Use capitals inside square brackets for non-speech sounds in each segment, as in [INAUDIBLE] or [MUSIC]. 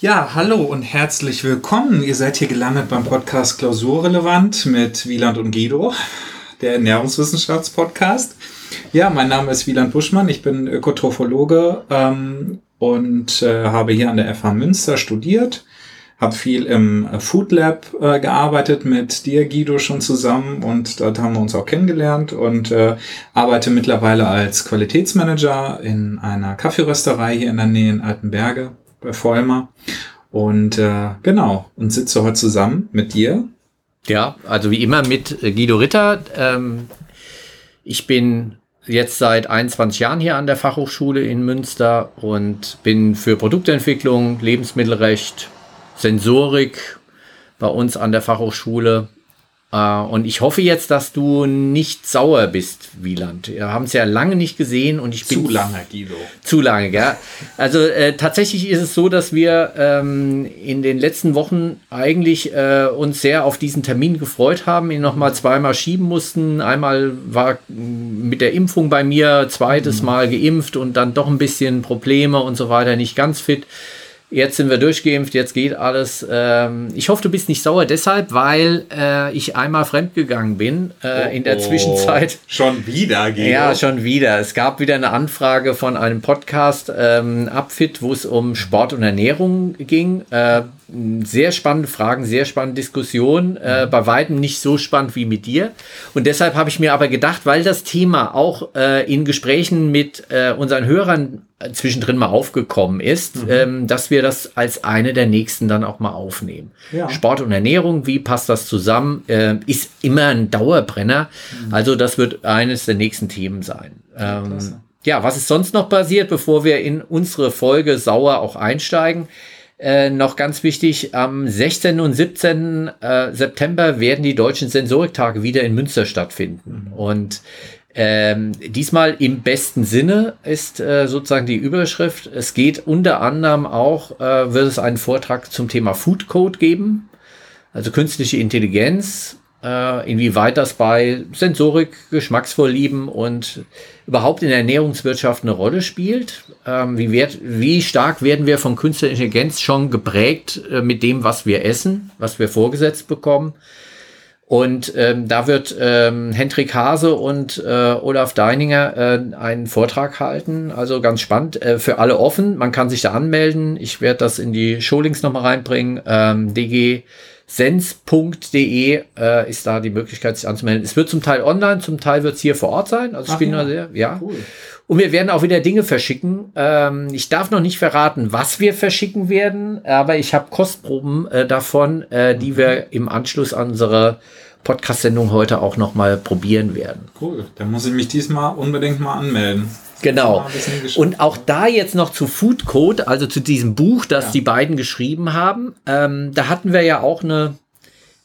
Ja, hallo und herzlich willkommen. Ihr seid hier gelandet beim Podcast Klausurrelevant mit Wieland und Guido, der Ernährungswissenschaftspodcast. Ja, mein Name ist Wieland Buschmann, ich bin Ökotrophologe ähm, und äh, habe hier an der FH Münster studiert, habe viel im Food Lab äh, gearbeitet mit dir, Guido, schon zusammen und dort haben wir uns auch kennengelernt und äh, arbeite mittlerweile als Qualitätsmanager in einer Kaffeerösterei hier in der Nähe in Altenberge bei Vollmer. Und äh, genau, und sitze heute zusammen mit dir. Ja, also wie immer mit Guido Ritter. Ähm, ich bin jetzt seit 21 Jahren hier an der Fachhochschule in Münster und bin für Produktentwicklung, Lebensmittelrecht, Sensorik bei uns an der Fachhochschule Uh, und ich hoffe jetzt, dass du nicht sauer bist, Wieland. Wir haben es ja lange nicht gesehen und ich bin. Zu lange, Guido. Zu lange, gell? Also äh, tatsächlich ist es so, dass wir ähm, in den letzten Wochen eigentlich äh, uns sehr auf diesen Termin gefreut haben, ihn nochmal zweimal schieben mussten. Einmal war mit der Impfung bei mir, zweites mhm. Mal geimpft und dann doch ein bisschen Probleme und so weiter, nicht ganz fit. Jetzt sind wir durchgeimpft, jetzt geht alles. Ähm, ich hoffe, du bist nicht sauer deshalb, weil äh, ich einmal fremdgegangen bin äh, oh, in der oh, Zwischenzeit. [LAUGHS] Schon wieder, Guido. Ja, schon wieder. Es gab wieder eine Anfrage von einem Podcast ähm, Upfit, wo es um Sport und Ernährung ging. Äh, sehr spannende Fragen, sehr spannende Diskussion. Äh, bei weitem nicht so spannend wie mit dir. Und deshalb habe ich mir aber gedacht, weil das Thema auch äh, in Gesprächen mit äh, unseren Hörern zwischendrin mal aufgekommen ist, mhm. ähm, dass wir das als eine der nächsten dann auch mal aufnehmen. Ja. Sport und Ernährung, wie passt das zusammen, äh, ist immer ein Dauerbrenner. Mhm. Also das wird eines der nächsten Themen sein. Ähm, ja, was ist sonst noch passiert, bevor wir in unsere Folge sauer auch einsteigen? Äh, noch ganz wichtig, am 16. und 17. Äh, September werden die deutschen Sensoriktage wieder in Münster stattfinden. Mhm. Und ähm, diesmal im besten Sinne ist äh, sozusagen die Überschrift. Es geht unter anderem auch, äh, wird es einen Vortrag zum Thema Food Code geben, also künstliche Intelligenz, äh, inwieweit das bei Sensorik, Geschmacksvorlieben und überhaupt in der Ernährungswirtschaft eine Rolle spielt. Ähm, wie, werd, wie stark werden wir von künstlicher Intelligenz schon geprägt äh, mit dem, was wir essen, was wir vorgesetzt bekommen? Und ähm, da wird ähm, Hendrik Hase und äh, Olaf Deininger äh, einen Vortrag halten. Also ganz spannend. Äh, für alle offen. Man kann sich da anmelden. Ich werde das in die Showlinks nochmal reinbringen. Ähm, dgsens.de äh, ist da die Möglichkeit, sich anzumelden. Es wird zum Teil online, zum Teil wird es hier vor Ort sein. Also ich bin ja. sehr, ja. Cool. Und wir werden auch wieder Dinge verschicken. Ähm, ich darf noch nicht verraten, was wir verschicken werden, aber ich habe Kostproben äh, davon, äh, die mhm. wir im Anschluss an unsere Podcast-Sendung heute auch noch mal probieren werden. Cool, dann muss ich mich diesmal unbedingt mal anmelden. Genau. Und auch da jetzt noch zu Food Code, also zu diesem Buch, das ja. die beiden geschrieben haben. Ähm, da hatten wir ja auch eine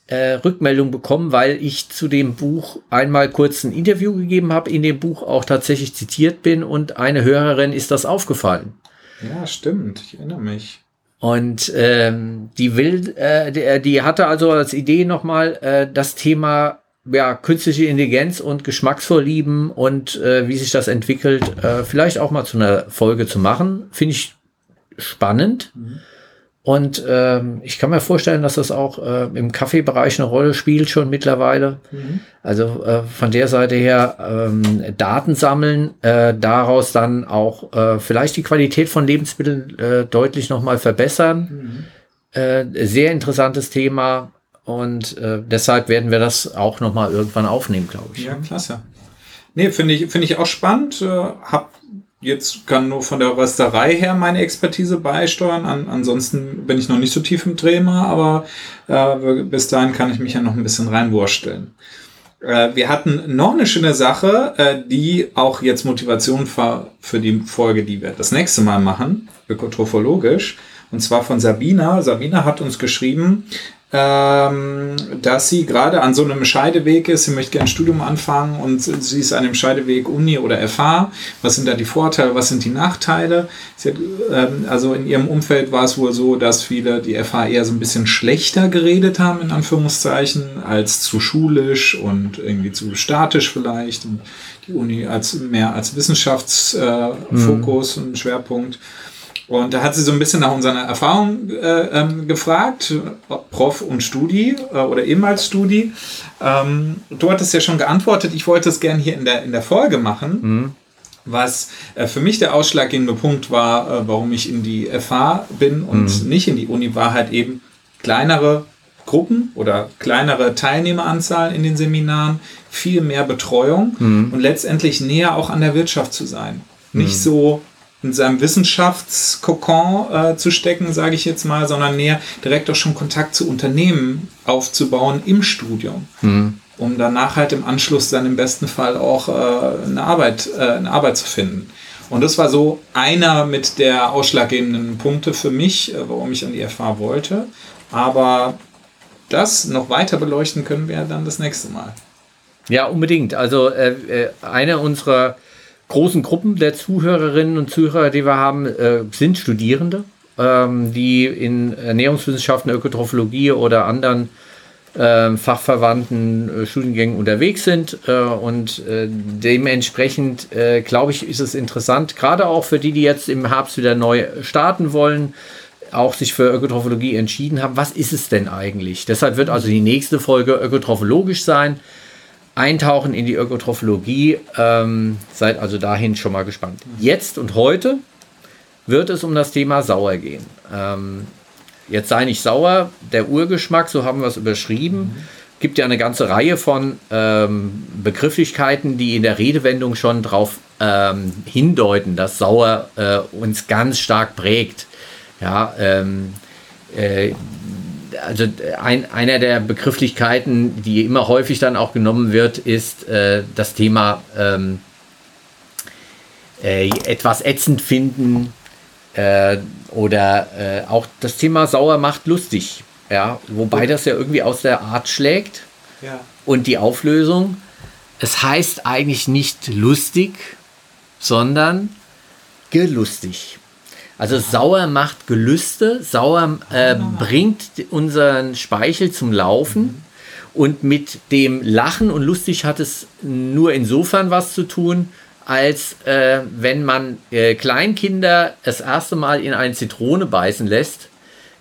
äh, Rückmeldung bekommen, weil ich zu dem Buch einmal kurz ein Interview gegeben habe, in dem Buch auch tatsächlich zitiert bin und eine Hörerin ist das aufgefallen. Ja, stimmt. Ich erinnere mich. Und ähm, die will, äh, die, die hatte also als Idee nochmal äh, das Thema ja, künstliche Intelligenz und Geschmacksvorlieben und äh, wie sich das entwickelt, äh, vielleicht auch mal zu einer Folge zu machen. Finde ich spannend. Mhm. Und ähm, ich kann mir vorstellen, dass das auch äh, im Kaffeebereich eine Rolle spielt schon mittlerweile. Mhm. Also äh, von der Seite her ähm, Daten sammeln, äh, daraus dann auch äh, vielleicht die Qualität von Lebensmitteln äh, deutlich nochmal verbessern. Mhm. Äh, sehr interessantes Thema und äh, deshalb werden wir das auch nochmal irgendwann aufnehmen, glaube ich. Ja, klasse. Nee, finde ich, finde ich auch spannend. Äh, hab jetzt kann nur von der Rösterei her meine Expertise beisteuern. An, ansonsten bin ich noch nicht so tief im Thema, aber äh, bis dahin kann ich mich ja noch ein bisschen reinwursteln. Äh, wir hatten noch eine schöne Sache, äh, die auch jetzt Motivation für, für die Folge, die wir das nächste Mal machen, ökotrophologisch. Und zwar von Sabina. Sabina hat uns geschrieben, ähm, dass sie gerade an so einem Scheideweg ist. Sie möchte gerne ein Studium anfangen und sie ist an dem Scheideweg Uni oder FH. Was sind da die Vorteile, was sind die Nachteile? Hat, ähm, also in ihrem Umfeld war es wohl so, dass viele die FH eher so ein bisschen schlechter geredet haben, in Anführungszeichen, als zu schulisch und irgendwie zu statisch vielleicht. Und die Uni als mehr als Wissenschaftsfokus äh, mhm. und Schwerpunkt. Und da hat sie so ein bisschen nach unseren Erfahrungen äh, ähm, gefragt, Prof und Studi äh, oder ehemals Studi. Ähm, du hattest ja schon geantwortet, ich wollte es gerne hier in der, in der Folge machen. Mhm. Was äh, für mich der ausschlaggebende Punkt war, äh, warum ich in die FH bin und mhm. nicht in die Uni, war halt eben kleinere Gruppen oder kleinere Teilnehmeranzahl in den Seminaren, viel mehr Betreuung mhm. und letztendlich näher auch an der Wirtschaft zu sein. Nicht mhm. so in seinem Wissenschaftskokon äh, zu stecken, sage ich jetzt mal, sondern näher direkt auch schon Kontakt zu Unternehmen aufzubauen im Studium. Mhm. Um danach halt im Anschluss dann im besten Fall auch äh, eine, Arbeit, äh, eine Arbeit zu finden. Und das war so einer mit der ausschlaggebenden Punkte für mich, äh, warum ich an die FH wollte. Aber das noch weiter beleuchten können wir dann das nächste Mal. Ja, unbedingt. Also äh, äh, eine unserer großen Gruppen der Zuhörerinnen und Zuhörer, die wir haben, äh, sind Studierende, ähm, die in Ernährungswissenschaften, Ökotrophologie oder anderen äh, fachverwandten äh, Studiengängen unterwegs sind. Äh, und äh, dementsprechend, glaube ich, ist es interessant, gerade auch für die, die jetzt im Herbst wieder neu starten wollen, auch sich für Ökotrophologie entschieden haben. Was ist es denn eigentlich? Deshalb wird also die nächste Folge ökotrophologisch sein. Eintauchen in die Ökotrophologie. Ähm, seid also dahin schon mal gespannt. Jetzt und heute wird es um das Thema Sauer gehen. Ähm, jetzt sei nicht sauer, der Urgeschmack, so haben wir es überschrieben. Mhm. Gibt ja eine ganze Reihe von ähm, Begrifflichkeiten, die in der Redewendung schon darauf ähm, hindeuten, dass Sauer äh, uns ganz stark prägt. Ja, ähm, äh, also ein, einer der Begrifflichkeiten, die immer häufig dann auch genommen wird, ist äh, das Thema ähm, äh, etwas ätzend finden äh, oder äh, auch das Thema sauer macht lustig. Ja, wobei das ja irgendwie aus der Art schlägt. Ja. Und die Auflösung, es heißt eigentlich nicht lustig, sondern gelustig. Also sauer macht Gelüste, sauer äh, bringt unseren Speichel zum Laufen. Und mit dem Lachen und lustig hat es nur insofern was zu tun, als äh, wenn man äh, Kleinkinder das erste Mal in eine Zitrone beißen lässt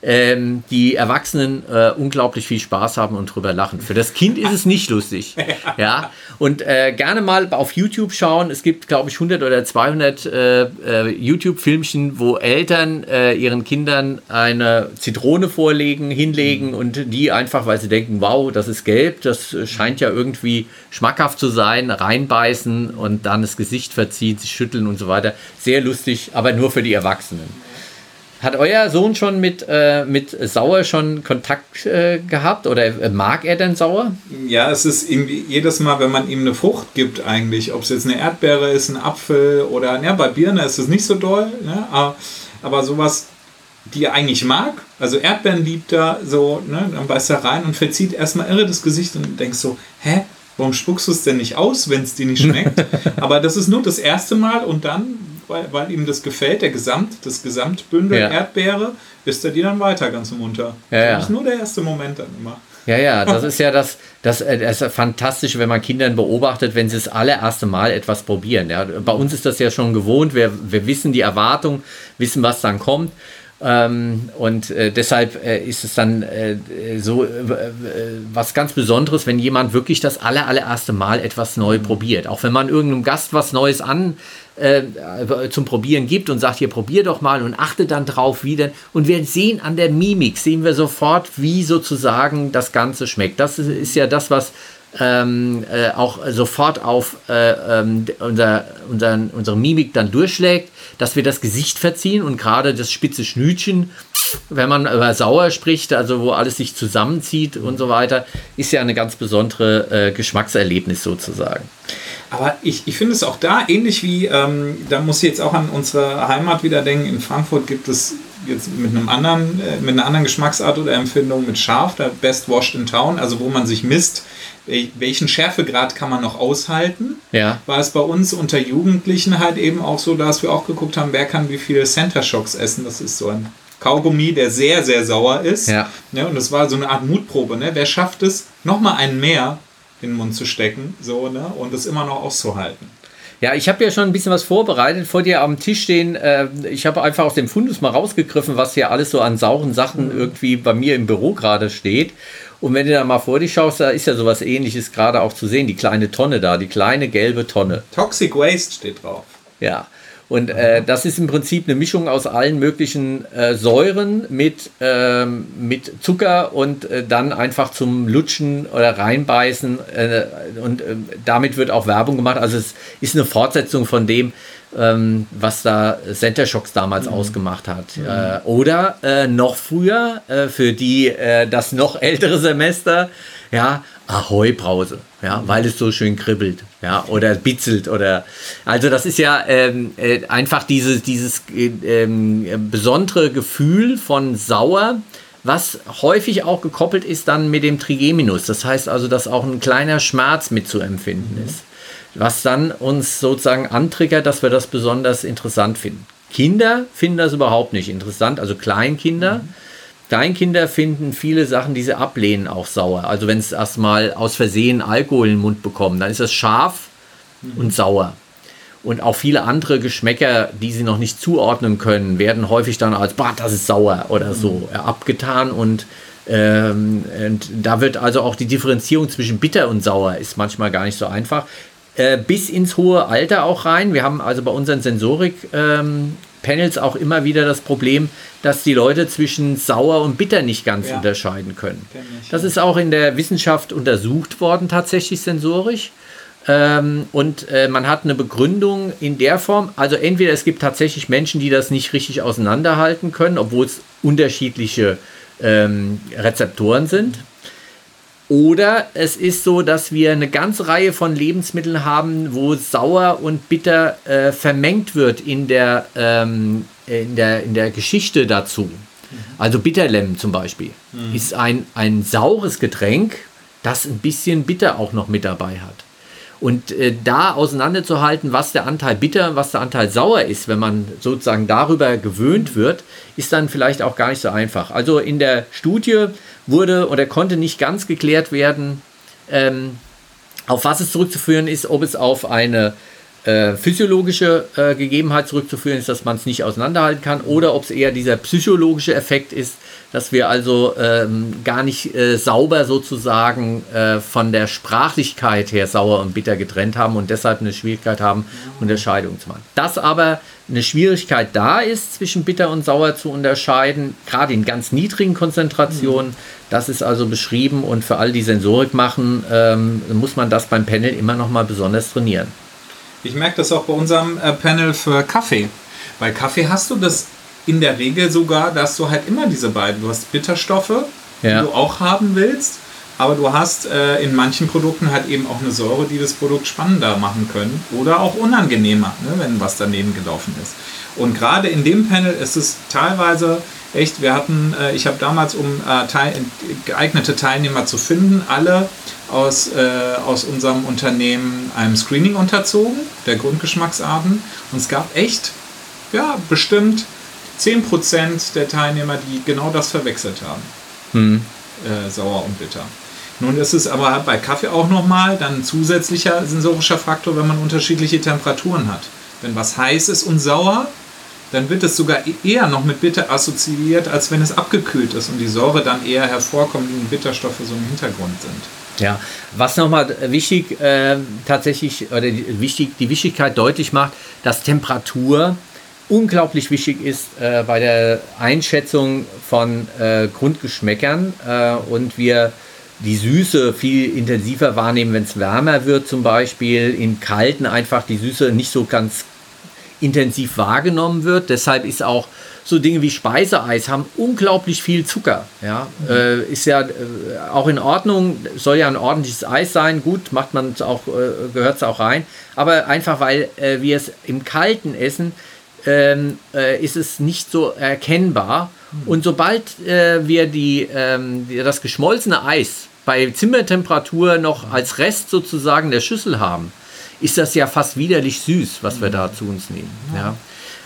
ähm, die Erwachsenen äh, unglaublich viel Spaß haben und drüber lachen. Für das Kind ist es nicht lustig. [LAUGHS] ja. Und äh, gerne mal auf YouTube schauen. Es gibt, glaube ich, 100 oder 200 äh, äh, YouTube-Filmchen, wo Eltern äh, ihren Kindern eine Zitrone vorlegen, hinlegen mhm. und die einfach, weil sie denken, wow, das ist gelb, das scheint ja irgendwie schmackhaft zu sein, reinbeißen und dann das Gesicht verziehen, sich schütteln und so weiter. Sehr lustig, aber nur für die Erwachsenen. Hat euer Sohn schon mit, äh, mit Sauer schon Kontakt äh, gehabt oder äh, mag er denn Sauer? Ja, es ist irgendwie jedes Mal, wenn man ihm eine Frucht gibt, eigentlich, ob es jetzt eine Erdbeere ist, ein Apfel oder, ja, bei Birne ist es nicht so doll, ne? aber, aber sowas, die er eigentlich mag, also Erdbeeren liebt er so, ne? dann beißt er rein und verzieht erstmal irre das Gesicht und denkst so, hä, warum spuckst du es denn nicht aus, wenn es dir nicht schmeckt? [LAUGHS] aber das ist nur das erste Mal und dann weil, weil ihm das gefällt, der Gesamt, das Gesamtbündel ja. Erdbeere, ist er die dann weiter ganz munter. Ja, das ist nur der erste Moment dann immer. Ja, ja, [LAUGHS] das ist ja das, das, äh, das ist Fantastische, wenn man Kindern beobachtet, wenn sie das allererste Mal etwas probieren. Ja, bei uns ist das ja schon gewohnt, wir, wir wissen die Erwartung, wissen, was dann kommt. Ähm, und äh, deshalb äh, ist es dann äh, so äh, was ganz Besonderes, wenn jemand wirklich das aller, allererste Mal etwas neu probiert. Auch wenn man irgendeinem Gast was Neues an, äh, zum Probieren gibt und sagt, hier probier doch mal und achte dann drauf, wie denn. Und wir sehen an der Mimik, sehen wir sofort, wie sozusagen das Ganze schmeckt. Das ist, ist ja das, was ähm, äh, auch sofort auf äh, ähm, unser, unseren, unsere Mimik dann durchschlägt, dass wir das Gesicht verziehen und gerade das spitze Schnütchen, wenn man über sauer spricht, also wo alles sich zusammenzieht und so weiter, ist ja eine ganz besondere äh, Geschmackserlebnis sozusagen. Aber ich, ich finde es auch da ähnlich wie, ähm, da muss ich jetzt auch an unsere Heimat wieder denken. In Frankfurt gibt es jetzt mit einem anderen, äh, mit einer anderen Geschmacksart oder Empfindung mit scharf, der Best Washed in Town, also wo man sich misst, welchen Schärfegrad kann man noch aushalten. Ja. War es bei uns unter Jugendlichen halt eben auch so, dass wir auch geguckt haben, wer kann wie viele Center Shocks essen. Das ist so ein Kaugummi, der sehr, sehr sauer ist. Ja. ja und das war so eine Art Mutprobe. Ne? Wer schafft es, nochmal einen mehr in den Mund zu stecken so, ne? und es immer noch auszuhalten. Ja, ich habe ja schon ein bisschen was vorbereitet. Vor dir am Tisch stehen, äh, ich habe einfach aus dem Fundus mal rausgegriffen, was hier alles so an sauren Sachen irgendwie bei mir im Büro gerade steht. Und wenn du da mal vor dich schaust, da ist ja sowas ähnliches gerade auch zu sehen. Die kleine Tonne da, die kleine gelbe Tonne. Toxic Waste steht drauf. Ja. Und äh, das ist im Prinzip eine Mischung aus allen möglichen äh, Säuren mit, ähm, mit Zucker und äh, dann einfach zum Lutschen oder reinbeißen. Äh, und äh, damit wird auch Werbung gemacht. Also es ist eine Fortsetzung von dem, ähm, was da Center Shocks damals mhm. ausgemacht hat. Mhm. Äh, oder noch früher, für die das noch ältere Semester, ja, Ahoi Brause, ja, weil es so schön kribbelt, ja, oder bitzelt oder, also das ist ja ähm, äh, einfach dieses, dieses äh, ähm, besondere Gefühl von sauer, was häufig auch gekoppelt ist dann mit dem Trigeminus. Das heißt also, dass auch ein kleiner Schmerz mitzuempfinden mhm. ist, was dann uns sozusagen antriggert, dass wir das besonders interessant finden. Kinder finden das überhaupt nicht interessant, also Kleinkinder. Mhm Kleinkinder finden viele Sachen, die sie ablehnen, auch sauer. Also wenn es erstmal aus Versehen Alkohol in den Mund bekommen, dann ist das scharf mhm. und sauer. Und auch viele andere Geschmäcker, die sie noch nicht zuordnen können, werden häufig dann als, bah, das ist sauer oder mhm. so äh, abgetan. Und, ähm, und da wird also auch die Differenzierung zwischen bitter und sauer ist manchmal gar nicht so einfach. Äh, bis ins hohe Alter auch rein. Wir haben also bei unseren Sensorik ähm, Panels auch immer wieder das Problem, dass die Leute zwischen sauer und bitter nicht ganz ja. unterscheiden können. Das ist auch in der Wissenschaft untersucht worden, tatsächlich sensorisch. Ähm, und äh, man hat eine Begründung in der Form, also entweder es gibt tatsächlich Menschen, die das nicht richtig auseinanderhalten können, obwohl es unterschiedliche ähm, Rezeptoren sind. Oder es ist so, dass wir eine ganze Reihe von Lebensmitteln haben, wo sauer und bitter äh, vermengt wird in der, ähm, in, der, in der Geschichte dazu. Also Bitterlemmen zum Beispiel mhm. ist ein, ein saures Getränk, das ein bisschen bitter auch noch mit dabei hat. Und äh, da auseinanderzuhalten, was der Anteil bitter und was der Anteil sauer ist, wenn man sozusagen darüber gewöhnt wird, ist dann vielleicht auch gar nicht so einfach. Also in der Studie wurde oder konnte nicht ganz geklärt werden, ähm, auf was es zurückzuführen ist, ob es auf eine äh, physiologische äh, Gegebenheit zurückzuführen ist, dass man es nicht auseinanderhalten kann, oder ob es eher dieser psychologische Effekt ist, dass wir also ähm, gar nicht äh, sauber sozusagen äh, von der Sprachlichkeit her sauer und bitter getrennt haben und deshalb eine Schwierigkeit haben, Unterscheidung zu machen. Dass aber eine Schwierigkeit da ist, zwischen bitter und sauer zu unterscheiden, gerade in ganz niedrigen Konzentrationen, mhm. das ist also beschrieben und für all die Sensorik machen, ähm, muss man das beim Panel immer noch mal besonders trainieren. Ich merke das auch bei unserem äh, Panel für Kaffee. Bei Kaffee hast du das in der Regel sogar, dass du halt immer diese beiden, du hast Bitterstoffe, ja. die du auch haben willst, aber du hast äh, in manchen Produkten halt eben auch eine Säure, die das Produkt spannender machen können oder auch unangenehmer, ne, wenn was daneben gelaufen ist. Und gerade in dem Panel ist es teilweise echt, wir hatten, äh, ich habe damals, um äh, teil, geeignete Teilnehmer zu finden, alle aus, äh, aus unserem Unternehmen einem Screening unterzogen, der Grundgeschmacksarten. Und es gab echt, ja, bestimmt 10% der Teilnehmer, die genau das verwechselt haben. Hm. Äh, sauer und bitter. Nun ist es aber bei Kaffee auch nochmal dann ein zusätzlicher sensorischer Faktor, wenn man unterschiedliche Temperaturen hat. Wenn was heiß ist und sauer, dann wird es sogar e-, eher noch mit Bitter assoziiert, als wenn es abgekühlt ist und die Säure dann eher hervorkommt und Bitterstoffe so im Hintergrund sind. Ja, was nochmal wichtig äh, tatsächlich oder die, wichtig, die Wichtigkeit deutlich macht, dass Temperatur unglaublich wichtig ist äh, bei der Einschätzung von äh, Grundgeschmäckern äh, und wir die Süße viel intensiver wahrnehmen, wenn es wärmer wird zum Beispiel, in kalten einfach die Süße nicht so ganz intensiv wahrgenommen wird. Deshalb ist auch so Dinge wie Speiseeis haben unglaublich viel Zucker. Ja, mhm. äh, ist ja äh, auch in Ordnung, soll ja ein ordentliches Eis sein. Gut, macht man es auch, äh, gehört es auch rein. Aber einfach weil äh, wir es im Kalten essen, ähm, äh, ist es nicht so erkennbar. Mhm. Und sobald äh, wir die, ähm, das geschmolzene Eis bei Zimmertemperatur noch als Rest sozusagen der Schüssel haben, ist das ja fast widerlich süß, was wir da zu uns nehmen. Ja.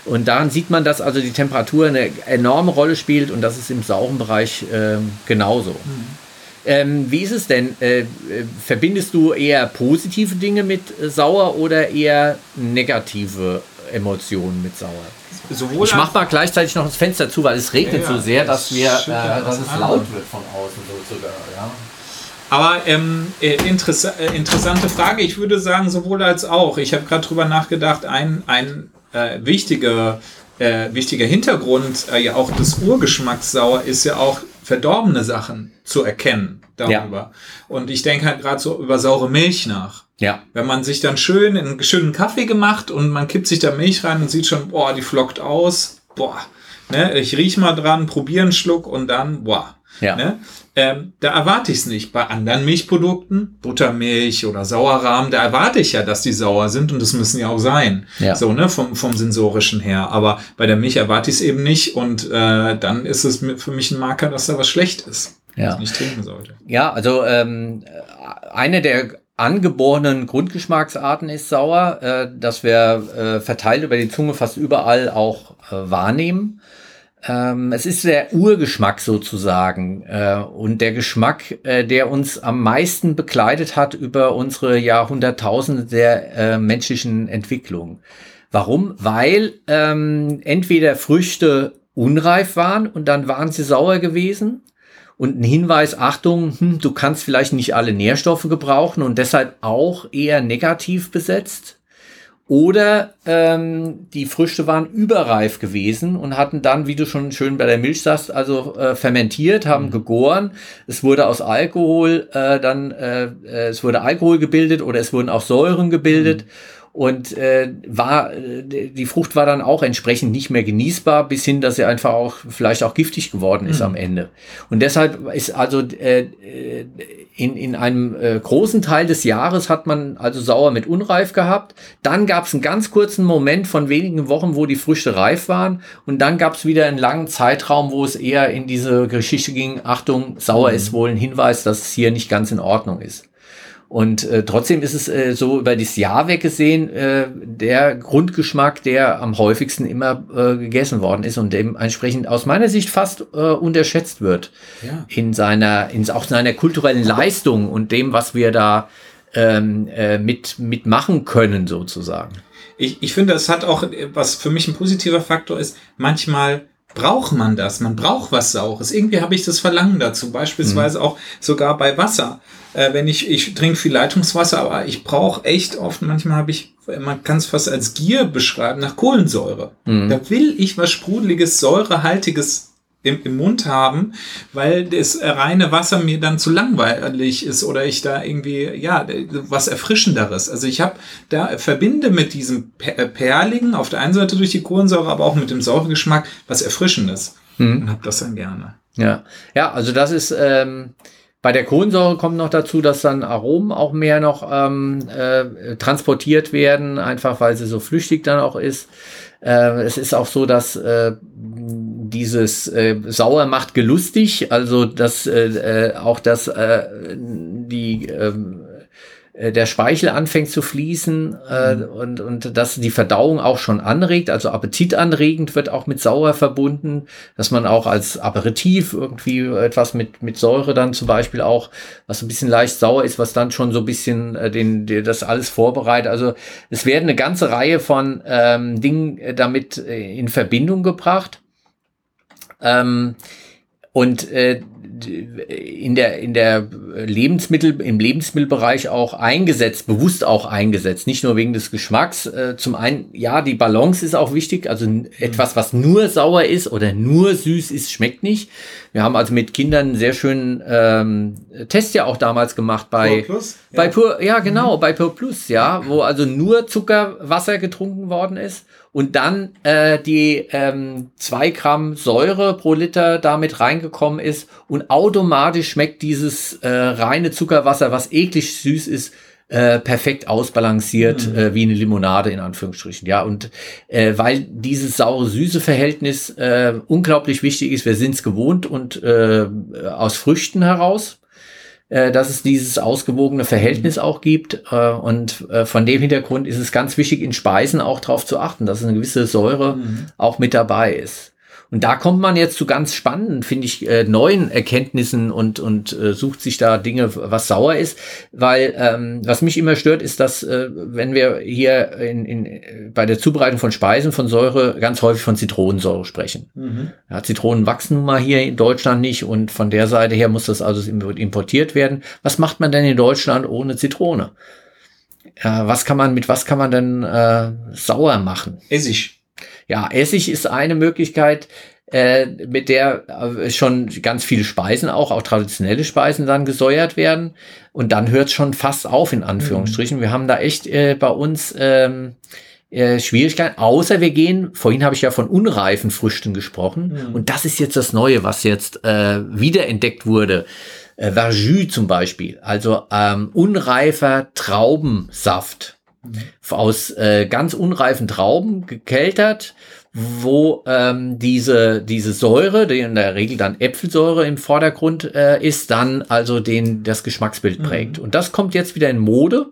Und daran sieht man, dass also die Temperatur eine enorme Rolle spielt und das ist im sauren Bereich äh, genauso. Mhm. Ähm, wie ist es denn? Äh, äh, verbindest du eher positive Dinge mit äh, sauer oder eher negative Emotionen mit sauer? Sowohl ich mache mal gleichzeitig noch das Fenster zu, weil es regnet ja, so sehr, dass, wir, äh, dass es laut wird von außen so sogar. Ja. Aber ähm, äh, interess äh, interessante Frage. Ich würde sagen, sowohl als auch. Ich habe gerade drüber nachgedacht, ein, ein äh, wichtiger, äh, wichtiger Hintergrund äh, ja auch des Urgeschmacks sauer ist ja auch verdorbene Sachen zu erkennen darüber. Ja. Und ich denke halt gerade so über saure Milch nach. Ja. Wenn man sich dann schön einen schönen Kaffee gemacht und man kippt sich da Milch rein und sieht schon, boah, die flockt aus, boah. Ne, ich riech mal dran, probiere einen Schluck und dann, boah. Ja. Ne? Ähm, da erwarte ich es nicht. Bei anderen Milchprodukten, Buttermilch oder Sauerrahmen, da erwarte ich ja, dass die sauer sind und das müssen ja auch sein. Ja. So, ne, vom, vom sensorischen her. Aber bei der Milch erwarte ich es eben nicht und äh, dann ist es für mich ein Marker, dass da was schlecht ist. Ja. Was ich nicht trinken sollte. Ja, also ähm, eine der angeborenen Grundgeschmacksarten ist sauer, äh, dass wir äh, verteilt über die Zunge fast überall auch äh, wahrnehmen. Ähm, es ist der Urgeschmack sozusagen äh, und der Geschmack, äh, der uns am meisten begleitet hat über unsere Jahrhunderttausende der äh, menschlichen Entwicklung. Warum? Weil ähm, entweder Früchte unreif waren und dann waren sie sauer gewesen. Und ein Hinweis, Achtung, hm, du kannst vielleicht nicht alle Nährstoffe gebrauchen und deshalb auch eher negativ besetzt. Oder ähm, die Früchte waren überreif gewesen und hatten dann, wie du schon schön bei der Milch sagst, also äh, fermentiert, haben mhm. gegoren. Es wurde aus Alkohol äh, dann, äh, äh es wurde Alkohol gebildet oder es wurden auch Säuren gebildet. Mhm und äh, war äh, die Frucht war dann auch entsprechend nicht mehr genießbar, bis hin, dass sie einfach auch vielleicht auch giftig geworden ist mhm. am Ende. Und deshalb ist also äh, in, in einem äh, großen Teil des Jahres hat man also sauer mit unreif gehabt. Dann gab es einen ganz kurzen Moment von wenigen Wochen, wo die Früchte reif waren. Und dann gab es wieder einen langen Zeitraum, wo es eher in diese Geschichte ging, Achtung, sauer mhm. ist wohl ein Hinweis, dass es hier nicht ganz in Ordnung ist. Und äh, trotzdem ist es äh, so über das Jahr weggesehen äh, der Grundgeschmack, der am häufigsten immer äh, gegessen worden ist und dementsprechend aus meiner Sicht fast äh, unterschätzt wird ja. in seiner, in auch seiner kulturellen Leistung und dem, was wir da ähm, äh, mit, mitmachen können sozusagen. Ich, ich finde, es hat auch, was für mich ein positiver Faktor ist, manchmal braucht man das. Man braucht was Saures. Irgendwie habe ich das Verlangen dazu. Beispielsweise mhm. auch sogar bei Wasser. Äh, wenn ich, ich trinke viel Leitungswasser, aber ich brauche echt oft, manchmal habe ich, man kann es fast als Gier beschreiben, nach Kohlensäure. Mhm. Da will ich was Sprudeliges, Säurehaltiges im, im Mund haben, weil das reine Wasser mir dann zu langweilig ist oder ich da irgendwie, ja, was Erfrischenderes. Also ich habe da, verbinde mit diesem äh, Perligen auf der einen Seite durch die Kohlensäure, aber auch mit dem Säuregeschmack was Erfrischendes. Mhm. Und habe das dann gerne. Ja, ja, also das ist, ähm, bei der Kohlensäure kommt noch dazu, dass dann Aromen auch mehr noch ähm, äh, transportiert werden, einfach weil sie so flüchtig dann auch ist. Äh, es ist auch so, dass äh, dieses äh, Sauer macht gelustig, also dass äh, äh, auch das äh, die äh, der Speichel anfängt zu fließen äh, mhm. und, und dass die Verdauung auch schon anregt, also appetitanregend wird auch mit Sauer verbunden, dass man auch als Aperitif irgendwie etwas mit, mit Säure dann zum Beispiel auch, was ein bisschen leicht sauer ist, was dann schon so ein bisschen äh, den, den, das alles vorbereitet. Also es werden eine ganze Reihe von ähm, Dingen damit äh, in Verbindung gebracht. Ähm, und äh, in der, in der Lebensmittel, im Lebensmittelbereich auch eingesetzt, bewusst auch eingesetzt, nicht nur wegen des Geschmacks. Äh, zum einen, ja, die Balance ist auch wichtig, also etwas, was nur sauer ist oder nur süß ist, schmeckt nicht. Wir haben also mit Kindern einen sehr schönen ähm, Test ja auch damals gemacht bei, Pur Plus, ja. bei Pur, ja genau, mhm. bei Pur Plus, ja, wo also nur Zuckerwasser getrunken worden ist und dann äh, die ähm, zwei Gramm Säure pro Liter damit reingekommen ist und automatisch schmeckt dieses äh, reine Zuckerwasser, was eklig süß ist, äh, perfekt ausbalanciert, mhm. äh, wie eine Limonade in Anführungsstrichen. Ja, und äh, weil dieses saure-süße Verhältnis äh, unglaublich wichtig ist, wir sind es gewohnt und äh, aus Früchten heraus, äh, dass es dieses ausgewogene Verhältnis mhm. auch gibt. Äh, und äh, von dem Hintergrund ist es ganz wichtig, in Speisen auch darauf zu achten, dass eine gewisse Säure mhm. auch mit dabei ist. Und da kommt man jetzt zu ganz spannenden, finde ich, äh, neuen Erkenntnissen und, und äh, sucht sich da Dinge, was sauer ist. Weil ähm, was mich immer stört, ist, dass äh, wenn wir hier in, in, bei der Zubereitung von Speisen von Säure ganz häufig von Zitronensäure sprechen. Mhm. Ja, Zitronen wachsen nun mal hier in Deutschland nicht und von der Seite her muss das also importiert werden. Was macht man denn in Deutschland ohne Zitrone? Ja, was kann man, mit was kann man denn äh, sauer machen? Essig. Ja, Essig ist eine Möglichkeit, äh, mit der äh, schon ganz viele Speisen auch, auch traditionelle Speisen dann gesäuert werden. Und dann hört es schon fast auf, in Anführungsstrichen. Mhm. Wir haben da echt äh, bei uns ähm, äh, Schwierigkeiten, außer wir gehen, vorhin habe ich ja von unreifen Früchten gesprochen. Mhm. Und das ist jetzt das Neue, was jetzt äh, wiederentdeckt wurde. Äh, Verjus zum Beispiel, also ähm, unreifer Traubensaft aus äh, ganz unreifen Trauben gekeltert, wo ähm, diese, diese Säure, die in der Regel dann Äpfelsäure im Vordergrund äh, ist, dann also den, das Geschmacksbild mhm. prägt. Mhm. Und das kommt jetzt wieder in Mode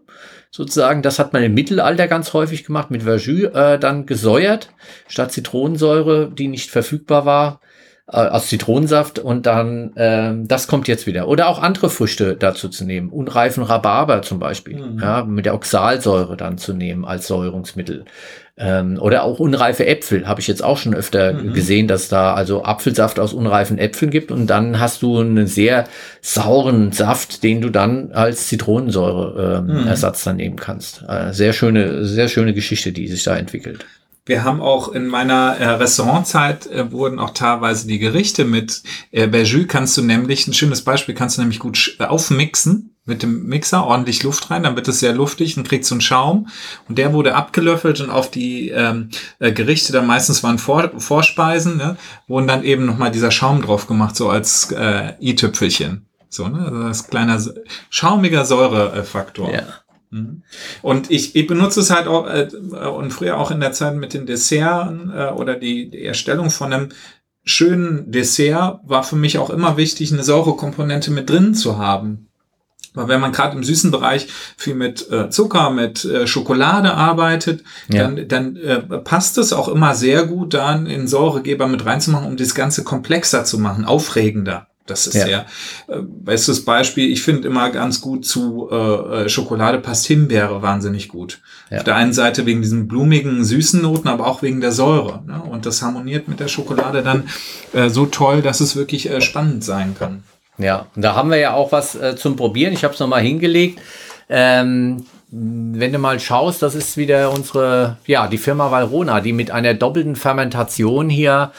sozusagen. Das hat man im Mittelalter ganz häufig gemacht, mit Verjus äh, dann gesäuert, statt Zitronensäure, die nicht verfügbar war, äh, aus Zitronensaft und dann, ähm, das kommt jetzt wieder. Oder auch andere Früchte dazu zu nehmen. Unreifen Rhabarber zum Beispiel, mhm. ja, mit der Oxalsäure dann zu nehmen als Säurungsmittel. Ähm, oder auch unreife Äpfel, habe ich jetzt auch schon öfter mhm. gesehen, dass da also Apfelsaft aus unreifen Äpfeln gibt und dann hast du einen sehr sauren Saft, den du dann als Zitronensäure ähm, mhm. Ersatz dann nehmen kannst. Äh, sehr schöne, sehr schöne Geschichte, die sich da entwickelt. Wir haben auch in meiner äh, Restaurantzeit äh, wurden auch teilweise die Gerichte mit äh, Berjus kannst du nämlich, ein schönes Beispiel, kannst du nämlich gut äh, aufmixen mit dem Mixer, ordentlich Luft rein, dann wird es sehr luftig und kriegt so einen Schaum. Und der wurde abgelöffelt und auf die ähm, äh, Gerichte, da meistens waren Vor Vorspeisen, ne, wurden dann eben nochmal dieser Schaum drauf gemacht, so als äh, i-Tüpfelchen. So, ne? Also das kleiner schaumiger Säurefaktor. Ja. Mhm. Und ich, ich benutze es halt auch äh, und früher auch in der Zeit mit den Desserten äh, oder die, die Erstellung von einem schönen Dessert war für mich auch immer wichtig, eine saure Komponente mit drin zu haben. Weil wenn man gerade im süßen Bereich viel mit äh, Zucker, mit äh, Schokolade arbeitet, ja. dann, dann äh, passt es auch immer sehr gut, dann in Säuregeber mit reinzumachen, um das Ganze komplexer zu machen, aufregender. Das ist ja, ja äh, bestes Beispiel. Ich finde immer ganz gut zu äh, äh, Schokolade passt Himbeere wahnsinnig gut. Ja. Auf der einen Seite wegen diesen blumigen, süßen Noten, aber auch wegen der Säure. Ne? Und das harmoniert mit der Schokolade dann äh, so toll, dass es wirklich äh, spannend sein kann. Ja, und da haben wir ja auch was äh, zum Probieren. Ich habe es nochmal hingelegt. Ähm, wenn du mal schaust, das ist wieder unsere, ja, die Firma Valrona, die mit einer doppelten Fermentation hier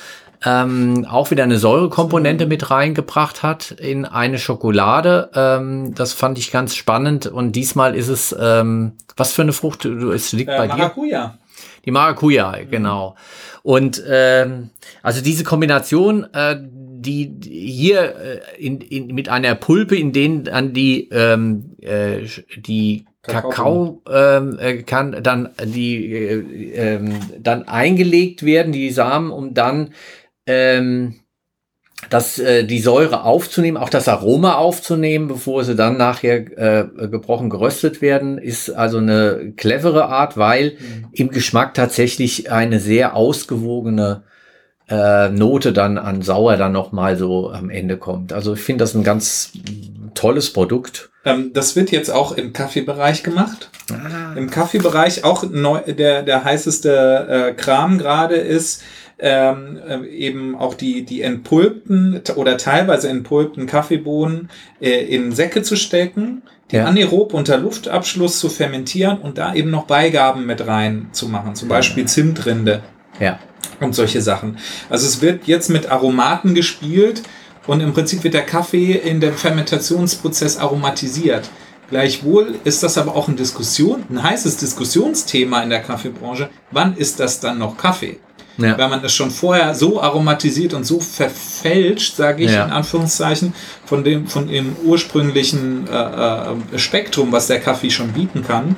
ähm, auch wieder eine Säurekomponente mit reingebracht hat in eine Schokolade. Ähm, das fand ich ganz spannend. Und diesmal ist es, ähm, was für eine Frucht? Es liegt äh, bei Maracuja. dir. Die Maracuja, mhm. genau. Und ähm, also diese Kombination, äh, die hier äh, in, in, mit einer Pulpe, in denen an die ähm, äh, die Kakao ähm, äh, kann dann die äh, äh, dann eingelegt werden, die Samen, um dann ähm, das, äh, die Säure aufzunehmen, auch das Aroma aufzunehmen, bevor sie dann nachher äh, gebrochen geröstet werden, ist also eine clevere Art, weil mhm. im Geschmack tatsächlich eine sehr ausgewogene äh, Note dann an Sauer dann nochmal so am Ende kommt. Also ich finde das ein ganz tolles Produkt. Ähm, das wird jetzt auch im Kaffeebereich gemacht. Ah. Im Kaffeebereich auch neu, der, der heißeste äh, Kram gerade ist, ähm, äh, eben auch die, die entpulpten oder teilweise entpulpten Kaffeebohnen äh, in Säcke zu stecken, die ja. anaerob unter Luftabschluss zu fermentieren und da eben noch Beigaben mit rein zu machen, zum Beispiel Zimtrinde. Ja. Und solche Sachen. Also es wird jetzt mit Aromaten gespielt und im Prinzip wird der Kaffee in dem Fermentationsprozess aromatisiert. Gleichwohl ist das aber auch ein Diskussion, ein heißes Diskussionsthema in der Kaffeebranche. Wann ist das dann noch Kaffee? Ja. Weil man es schon vorher so aromatisiert und so verfälscht, sage ich ja. in Anführungszeichen, von dem, von dem ursprünglichen äh, äh, Spektrum, was der Kaffee schon bieten kann,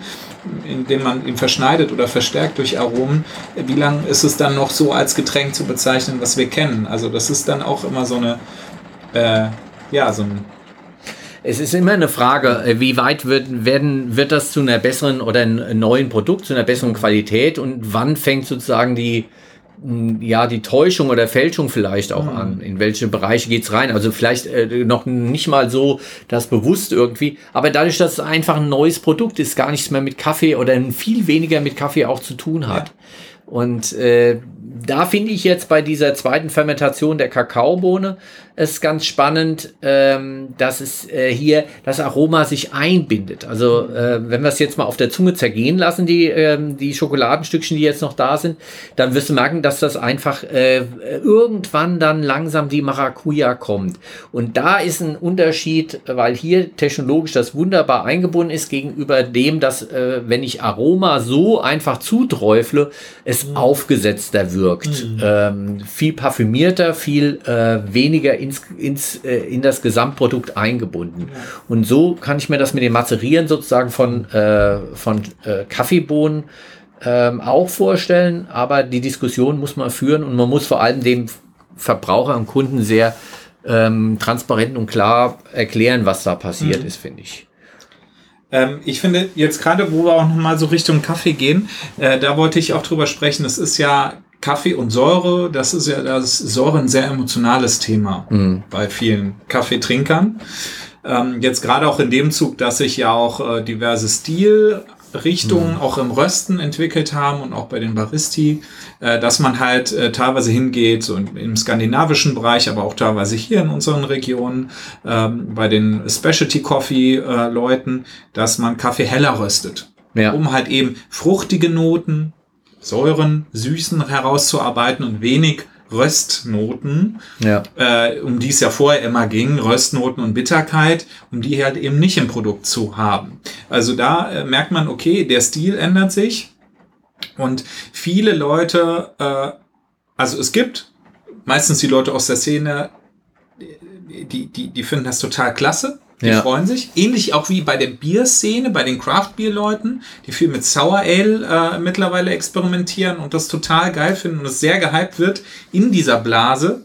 indem man ihn verschneidet oder verstärkt durch Aromen, wie lange ist es dann noch so als Getränk zu bezeichnen, was wir kennen? Also das ist dann auch immer so eine, äh, ja, so ein es ist immer eine Frage, äh, wie weit wird, werden, wird das zu einer besseren oder einem neuen Produkt, zu einer besseren Qualität und wann fängt sozusagen die, ja, die Täuschung oder Fälschung vielleicht auch mhm. an. In welche Bereiche geht's rein? Also vielleicht äh, noch nicht mal so das bewusst irgendwie, aber dadurch, dass es einfach ein neues Produkt ist, gar nichts mehr mit Kaffee oder viel weniger mit Kaffee auch zu tun hat. Ja. Und äh, da finde ich jetzt bei dieser zweiten Fermentation der Kakaobohne es ganz spannend, ähm, dass es äh, hier das Aroma sich einbindet. Also äh, wenn wir es jetzt mal auf der Zunge zergehen lassen, die, ähm, die Schokoladenstückchen, die jetzt noch da sind, dann wirst du merken, dass das einfach äh, irgendwann dann langsam die Maracuja kommt. Und da ist ein Unterschied, weil hier technologisch das wunderbar eingebunden ist gegenüber dem, dass äh, wenn ich Aroma so einfach zuträufle, es mhm. aufgesetzter wirkt. Mhm. Ähm, viel parfümierter, viel äh, weniger in ins, ins, äh, in das Gesamtprodukt eingebunden. Ja. Und so kann ich mir das mit dem Mazerieren sozusagen von, äh, von äh, Kaffeebohnen ähm, auch vorstellen. Aber die Diskussion muss man führen und man muss vor allem dem Verbraucher und Kunden sehr ähm, transparent und klar erklären, was da passiert mhm. ist, finde ich. Ähm, ich finde jetzt gerade, wo wir auch nochmal so Richtung Kaffee gehen, äh, da wollte ich auch drüber sprechen. Es ist ja Kaffee und Säure, das ist ja das Säure ein sehr emotionales Thema mhm. bei vielen Kaffeetrinkern. Ähm, jetzt gerade auch in dem Zug, dass sich ja auch äh, diverse Stilrichtungen mhm. auch im Rösten entwickelt haben und auch bei den Baristi, äh, dass man halt äh, teilweise hingeht, so im, skandinavischen Bereich, aber auch teilweise hier in unseren Regionen, ähm, bei den Specialty Coffee äh, Leuten, dass man Kaffee heller röstet. Ja. Um halt eben fruchtige Noten, Säuren, Süßen herauszuarbeiten und wenig Röstnoten, ja. äh, um die es ja vorher immer ging, Röstnoten und Bitterkeit, um die halt eben nicht im Produkt zu haben. Also da äh, merkt man, okay, der Stil ändert sich und viele Leute, äh, also es gibt meistens die Leute aus der Szene, die, die, die finden das total klasse, die ja. freuen sich. Ähnlich auch wie bei der Bierszene, bei den Craft-Bier-Leuten, die viel mit Sour Ale äh, mittlerweile experimentieren und das total geil finden und es sehr gehypt wird in dieser Blase.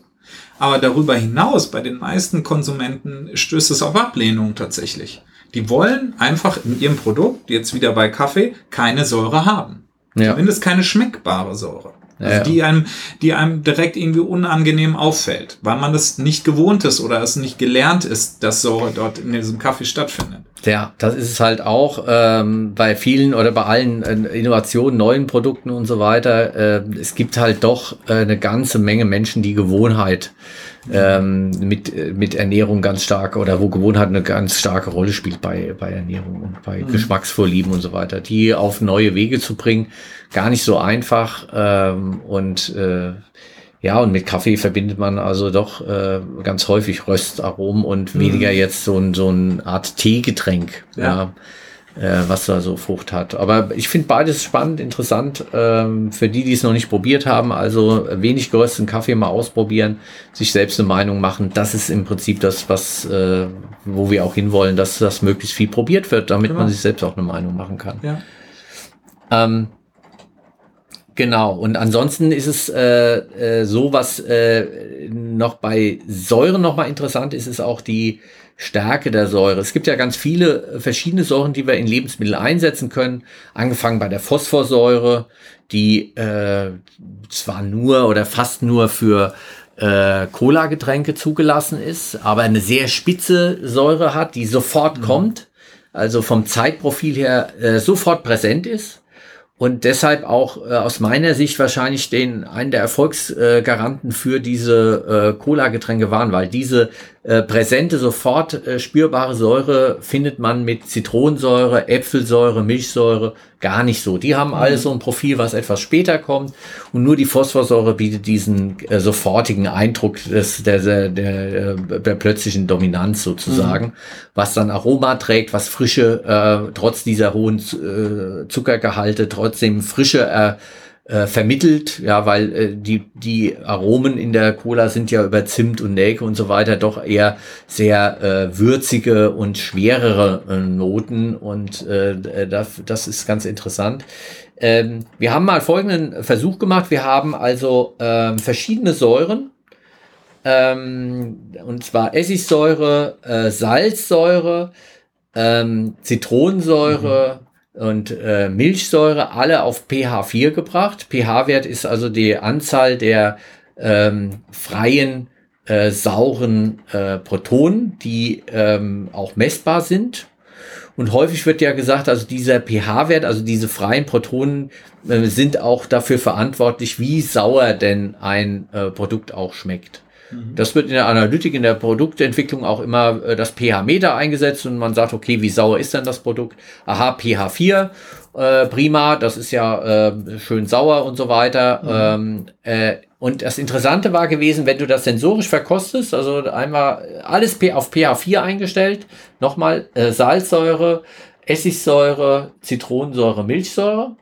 Aber darüber hinaus, bei den meisten Konsumenten stößt es auf Ablehnung tatsächlich. Die wollen einfach in ihrem Produkt, jetzt wieder bei Kaffee, keine Säure haben. Ja. Zumindest keine schmeckbare Säure. Also ja, die einem, die einem direkt irgendwie unangenehm auffällt, weil man das nicht gewohnt ist oder es nicht gelernt ist, dass so dort in diesem Kaffee stattfindet. Ja, das ist es halt auch ähm, bei vielen oder bei allen äh, Innovationen, neuen Produkten und so weiter. Äh, es gibt halt doch äh, eine ganze Menge Menschen, die Gewohnheit ähm, mit, äh, mit Ernährung ganz stark oder wo Gewohnheit eine ganz starke Rolle spielt bei, bei Ernährung und bei mhm. Geschmacksvorlieben und so weiter. Die auf neue Wege zu bringen, gar nicht so einfach. Ähm, und äh, ja, und mit Kaffee verbindet man also doch äh, ganz häufig Röstaromen und mhm. weniger jetzt so, ein so eine Art Teegetränk. Ja. ja äh, was da so Frucht hat. Aber ich finde beides spannend, interessant. Ähm, für die, die es noch nicht probiert haben, also wenig gerösteten Kaffee mal ausprobieren, sich selbst eine Meinung machen. Das ist im Prinzip das, was, äh, wo wir auch hinwollen, dass das möglichst viel probiert wird, damit genau. man sich selbst auch eine Meinung machen kann. Ja. Ähm, Genau, und ansonsten ist es äh, äh, so, was äh, noch bei Säuren nochmal interessant ist, ist auch die Stärke der Säure. Es gibt ja ganz viele äh, verschiedene Säuren, die wir in Lebensmitteln einsetzen können. Angefangen bei der Phosphorsäure, die äh, zwar nur oder fast nur für äh, Cola-Getränke zugelassen ist, aber eine sehr spitze Säure hat, die sofort mhm. kommt, also vom Zeitprofil her äh, sofort präsent ist und deshalb auch äh, aus meiner Sicht wahrscheinlich den einen der Erfolgsgaranten äh, für diese äh, Cola-Getränke waren, weil diese äh, präsente, sofort äh, spürbare Säure findet man mit Zitronensäure, Äpfelsäure, Milchsäure gar nicht so. Die haben mhm. alles so ein Profil, was etwas später kommt und nur die Phosphorsäure bietet diesen äh, sofortigen Eindruck des, der, der, der, äh, der plötzlichen Dominanz sozusagen, mhm. was dann Aroma trägt, was frische, äh, trotz dieser hohen äh, Zuckergehalte, trotzdem frische äh, äh, vermittelt, ja, weil äh, die, die Aromen in der Cola sind ja über Zimt und Nelke und so weiter doch eher sehr äh, würzige und schwerere äh, Noten und äh, das, das ist ganz interessant. Ähm, wir haben mal folgenden Versuch gemacht. Wir haben also ähm, verschiedene Säuren, ähm, und zwar Essigsäure, äh, Salzsäure, ähm, Zitronensäure, mhm und äh, Milchsäure alle auf pH 4 gebracht. pH-Wert ist also die Anzahl der ähm, freien äh, sauren äh, Protonen, die ähm, auch messbar sind. Und häufig wird ja gesagt, also dieser pH-Wert, also diese freien Protonen äh, sind auch dafür verantwortlich, wie sauer denn ein äh, Produkt auch schmeckt. Mhm. Das wird in der Analytik, in der Produktentwicklung auch immer äh, das pH-Meter eingesetzt und man sagt, okay, wie sauer ist denn das Produkt? Aha, pH 4, äh, prima, das ist ja äh, schön sauer und so weiter. Mhm. Ähm, äh, und das Interessante war gewesen, wenn du das sensorisch verkostest, also einmal alles auf pH 4 eingestellt, nochmal äh, Salzsäure, Essigsäure, Zitronensäure, Milchsäure.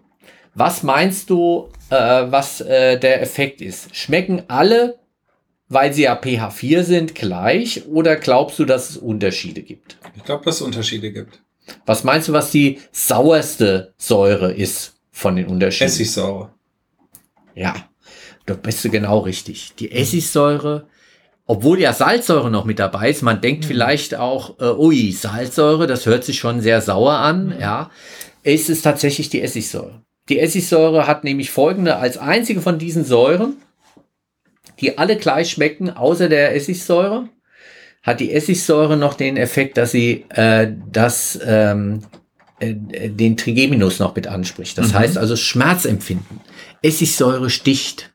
Was meinst du, äh, was äh, der Effekt ist? Schmecken alle, weil sie ja pH 4 sind, gleich oder glaubst du, dass es Unterschiede gibt? Ich glaube, dass es Unterschiede gibt. Was meinst du, was die sauerste Säure ist von den Unterschieden? Essigsäure. Ja, da bist du genau richtig. Die Essigsäure, obwohl ja Salzsäure noch mit dabei ist, man denkt mhm. vielleicht auch, äh, ui, Salzsäure, das hört sich schon sehr sauer an, mhm. ja, ist es tatsächlich die Essigsäure. Die Essigsäure hat nämlich folgende als einzige von diesen Säuren, die alle gleich schmecken, außer der Essigsäure, hat die Essigsäure noch den Effekt, dass sie äh, das ähm, äh, den Trigeminus noch mit anspricht. Das mhm. heißt also Schmerzempfinden. Essigsäure sticht.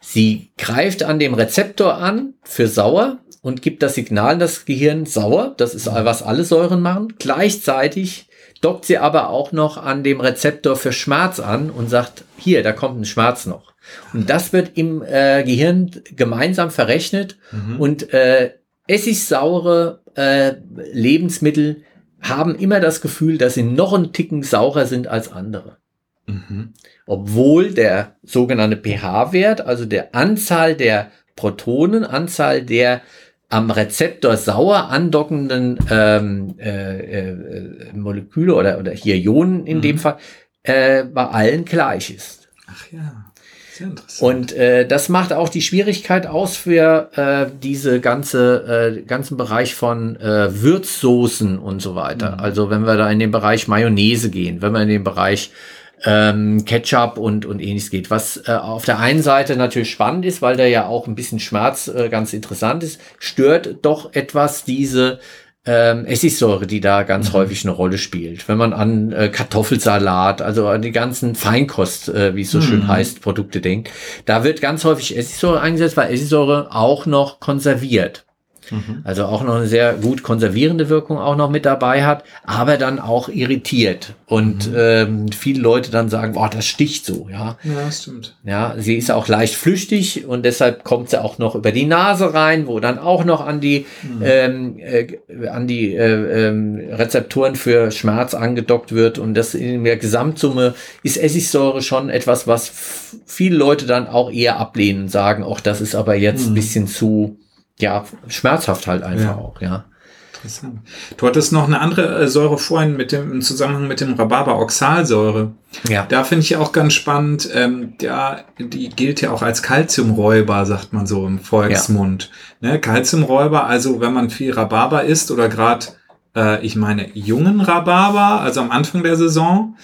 Sie greift an dem Rezeptor an für sauer und gibt das Signal in das Gehirn sauer. Das ist, was alle Säuren machen. Gleichzeitig dockt sie aber auch noch an dem Rezeptor für Schmerz an und sagt, hier, da kommt ein Schmerz noch. Und das wird im äh, Gehirn gemeinsam verrechnet mhm. und äh, essigsaure äh, Lebensmittel haben immer das Gefühl, dass sie noch einen Ticken saurer sind als andere. Mhm. Obwohl der sogenannte pH-Wert, also der Anzahl der Protonen, Anzahl der am Rezeptor sauer andockenden ähm, äh, äh, Moleküle oder, oder hier Ionen in mhm. dem Fall, äh, bei allen gleich ist. Ach ja. Und äh, das macht auch die Schwierigkeit aus für äh, diese ganze äh, ganzen Bereich von äh, Würzsoßen und so weiter. Mhm. Also wenn wir da in den Bereich Mayonnaise gehen, wenn wir in den Bereich ähm, Ketchup und, und ähnliches geht. Was äh, auf der einen Seite natürlich spannend ist, weil da ja auch ein bisschen Schmerz äh, ganz interessant ist, stört doch etwas diese ähm, Essigsäure, die da ganz mhm. häufig eine Rolle spielt. Wenn man an äh, Kartoffelsalat, also an die ganzen Feinkost, äh, wie es so mhm. schön heißt, Produkte denkt, da wird ganz häufig Essigsäure eingesetzt, weil Essigsäure auch noch konserviert. Mhm. Also auch noch eine sehr gut konservierende Wirkung auch noch mit dabei hat, aber dann auch irritiert. Und mhm. ähm, viele Leute dann sagen, boah, das sticht so, ja. Ja, stimmt. Ja, sie ist auch leicht flüchtig und deshalb kommt sie auch noch über die Nase rein, wo dann auch noch an die, mhm. ähm, äh, an die äh, ähm, Rezeptoren für Schmerz angedockt wird. Und das in der Gesamtsumme ist Essigsäure schon etwas, was viele Leute dann auch eher ablehnen und sagen, auch das ist aber jetzt ein mhm. bisschen zu ja, schmerzhaft halt einfach ja. auch, ja. Interessant. Du hattest noch eine andere äh, Säure vorhin mit dem, im Zusammenhang mit dem Rhabarber-Oxalsäure. Ja. Da finde ich auch ganz spannend, ähm, ja, die gilt ja auch als Kalziumräuber, sagt man so im Volksmund. Ja. Ne, Kalziumräuber, also wenn man viel Rhabarber isst oder gerade, äh, ich meine, jungen Rhabarber, also am Anfang der Saison,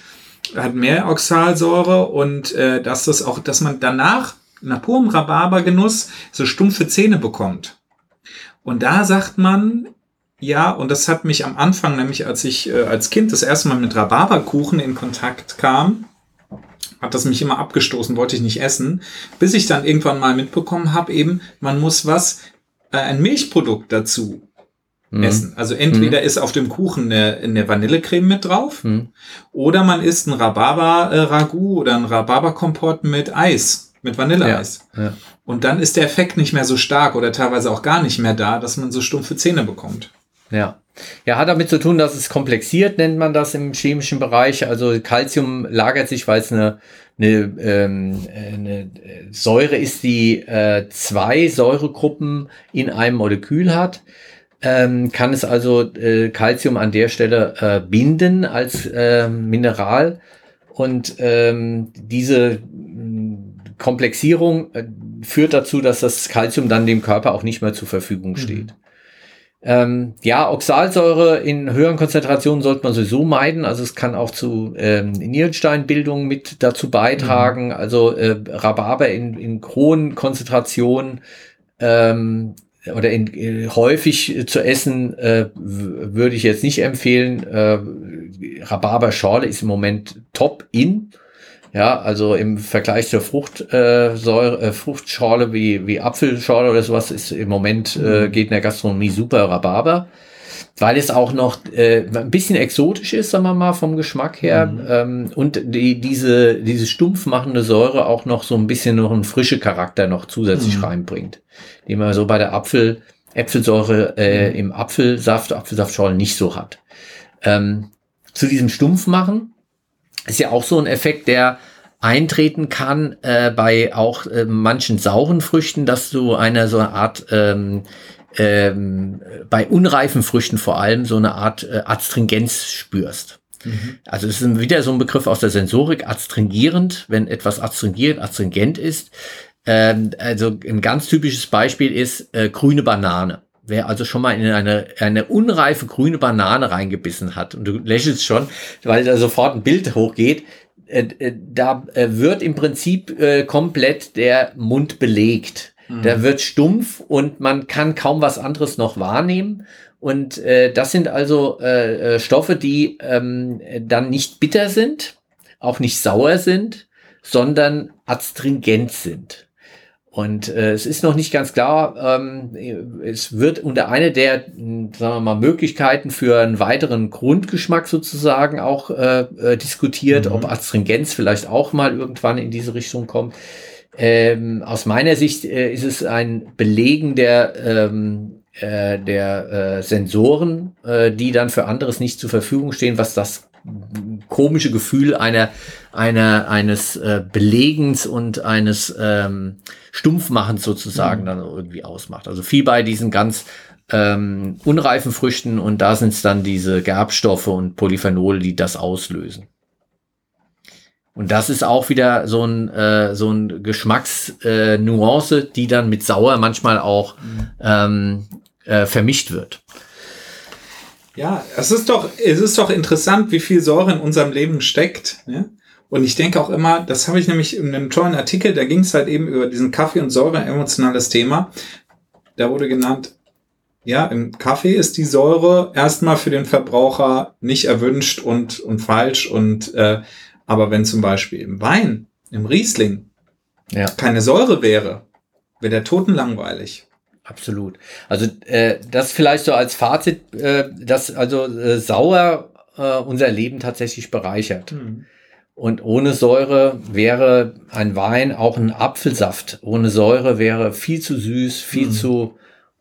hat mehr Oxalsäure und äh, dass das auch, dass man danach nach purem Rhabarbergenuss so stumpfe Zähne bekommt. Und da sagt man, ja, und das hat mich am Anfang, nämlich als ich äh, als Kind das erste Mal mit Rhabarberkuchen in Kontakt kam, hat das mich immer abgestoßen, wollte ich nicht essen, bis ich dann irgendwann mal mitbekommen habe, eben, man muss was, äh, ein Milchprodukt dazu mhm. essen. Also entweder mhm. ist auf dem Kuchen eine, eine Vanillecreme mit drauf, mhm. oder man isst ein Rhabarber-Ragout oder ein Rhabarberkompott mit Eis mit Vanilleeis. Ja, ja. Und dann ist der Effekt nicht mehr so stark oder teilweise auch gar nicht mehr da, dass man so stumpfe Zähne bekommt. Ja. Ja, hat damit zu tun, dass es komplexiert, nennt man das im chemischen Bereich. Also Calcium lagert sich, weil es eine, eine, ähm, eine Säure ist, die äh, zwei Säuregruppen in einem Molekül hat. Ähm, kann es also äh, Calcium an der Stelle äh, binden als äh, Mineral. Und ähm, diese Komplexierung äh, führt dazu, dass das Kalzium dann dem Körper auch nicht mehr zur Verfügung mhm. steht. Mhm. Ähm, ja, Oxalsäure in höheren Konzentrationen sollte man sowieso meiden. Also es kann auch zu ähm, Nierensteinbildung mit dazu beitragen. Mhm. Also äh, Rhabarber in, in hohen Konzentrationen ähm, oder in, in, häufig zu essen äh, würde ich jetzt nicht empfehlen. Äh, Rhabarberschorle ist im Moment top in. Ja, also im Vergleich zur Fruchtsäure, äh, Fruchtschorle wie, wie Apfelschorle oder sowas ist im Moment, äh, mhm. geht in der Gastronomie super Rhabarber. Weil es auch noch äh, ein bisschen exotisch ist, sagen wir mal, vom Geschmack her. Mhm. Ähm, und die, diese, diese stumpf machende Säure auch noch so ein bisschen noch einen frische Charakter noch zusätzlich mhm. reinbringt. Den man so bei der Apfel, Äpfelsäure äh, mhm. im Apfelsaft, Apfelsaftschorle nicht so hat. Ähm, zu diesem Stumpfmachen ist ja auch so ein Effekt, der eintreten kann äh, bei auch äh, manchen sauren Früchten, dass du eine so eine Art ähm, ähm, bei unreifen Früchten vor allem so eine Art äh, Adstringenz spürst. Mhm. Also es ist wieder so ein Begriff aus der Sensorik, adstringierend, wenn etwas adstringierend, adstringent ist. Ähm, also ein ganz typisches Beispiel ist äh, grüne Banane. Wer also schon mal in eine, eine unreife grüne Banane reingebissen hat, und du lächelst schon, weil da sofort ein Bild hochgeht, äh, äh, da äh, wird im Prinzip äh, komplett der Mund belegt. Mhm. Der wird stumpf und man kann kaum was anderes noch wahrnehmen. Und äh, das sind also äh, Stoffe, die ähm, dann nicht bitter sind, auch nicht sauer sind, sondern adstringent sind. Und äh, es ist noch nicht ganz klar, ähm, es wird unter eine der, sagen wir mal, Möglichkeiten für einen weiteren Grundgeschmack sozusagen auch äh, äh, diskutiert, mhm. ob Astringenz vielleicht auch mal irgendwann in diese Richtung kommt. Ähm, aus meiner Sicht äh, ist es ein Belegen der, ähm, äh, der äh, Sensoren, äh, die dann für anderes nicht zur Verfügung stehen, was das komische Gefühl einer, einer, eines äh, Belegens und eines ähm, Stumpfmachens sozusagen mhm. dann irgendwie ausmacht. Also viel bei diesen ganz ähm, unreifen Früchten und da sind es dann diese Gerbstoffe und Polyphenole, die das auslösen. Und das ist auch wieder so ein, äh, so ein Geschmacksnuance, äh, die dann mit Sauer manchmal auch mhm. ähm, äh, vermischt wird. Ja, es ist doch, es ist doch interessant, wie viel Säure in unserem Leben steckt. Ne? Und ich denke auch immer, das habe ich nämlich in einem tollen Artikel, da ging es halt eben über diesen Kaffee und Säure, emotionales Thema. Da wurde genannt, ja, im Kaffee ist die Säure erstmal für den Verbraucher nicht erwünscht und, und falsch. Und äh, aber wenn zum Beispiel im Wein, im Riesling, ja. keine Säure wäre, wäre der totenlangweilig. Absolut. Also äh, das vielleicht so als Fazit, äh, dass also äh, sauer äh, unser Leben tatsächlich bereichert. Mhm. Und ohne Säure wäre ein Wein auch ein Apfelsaft. Ohne Säure wäre viel zu süß, viel mhm. zu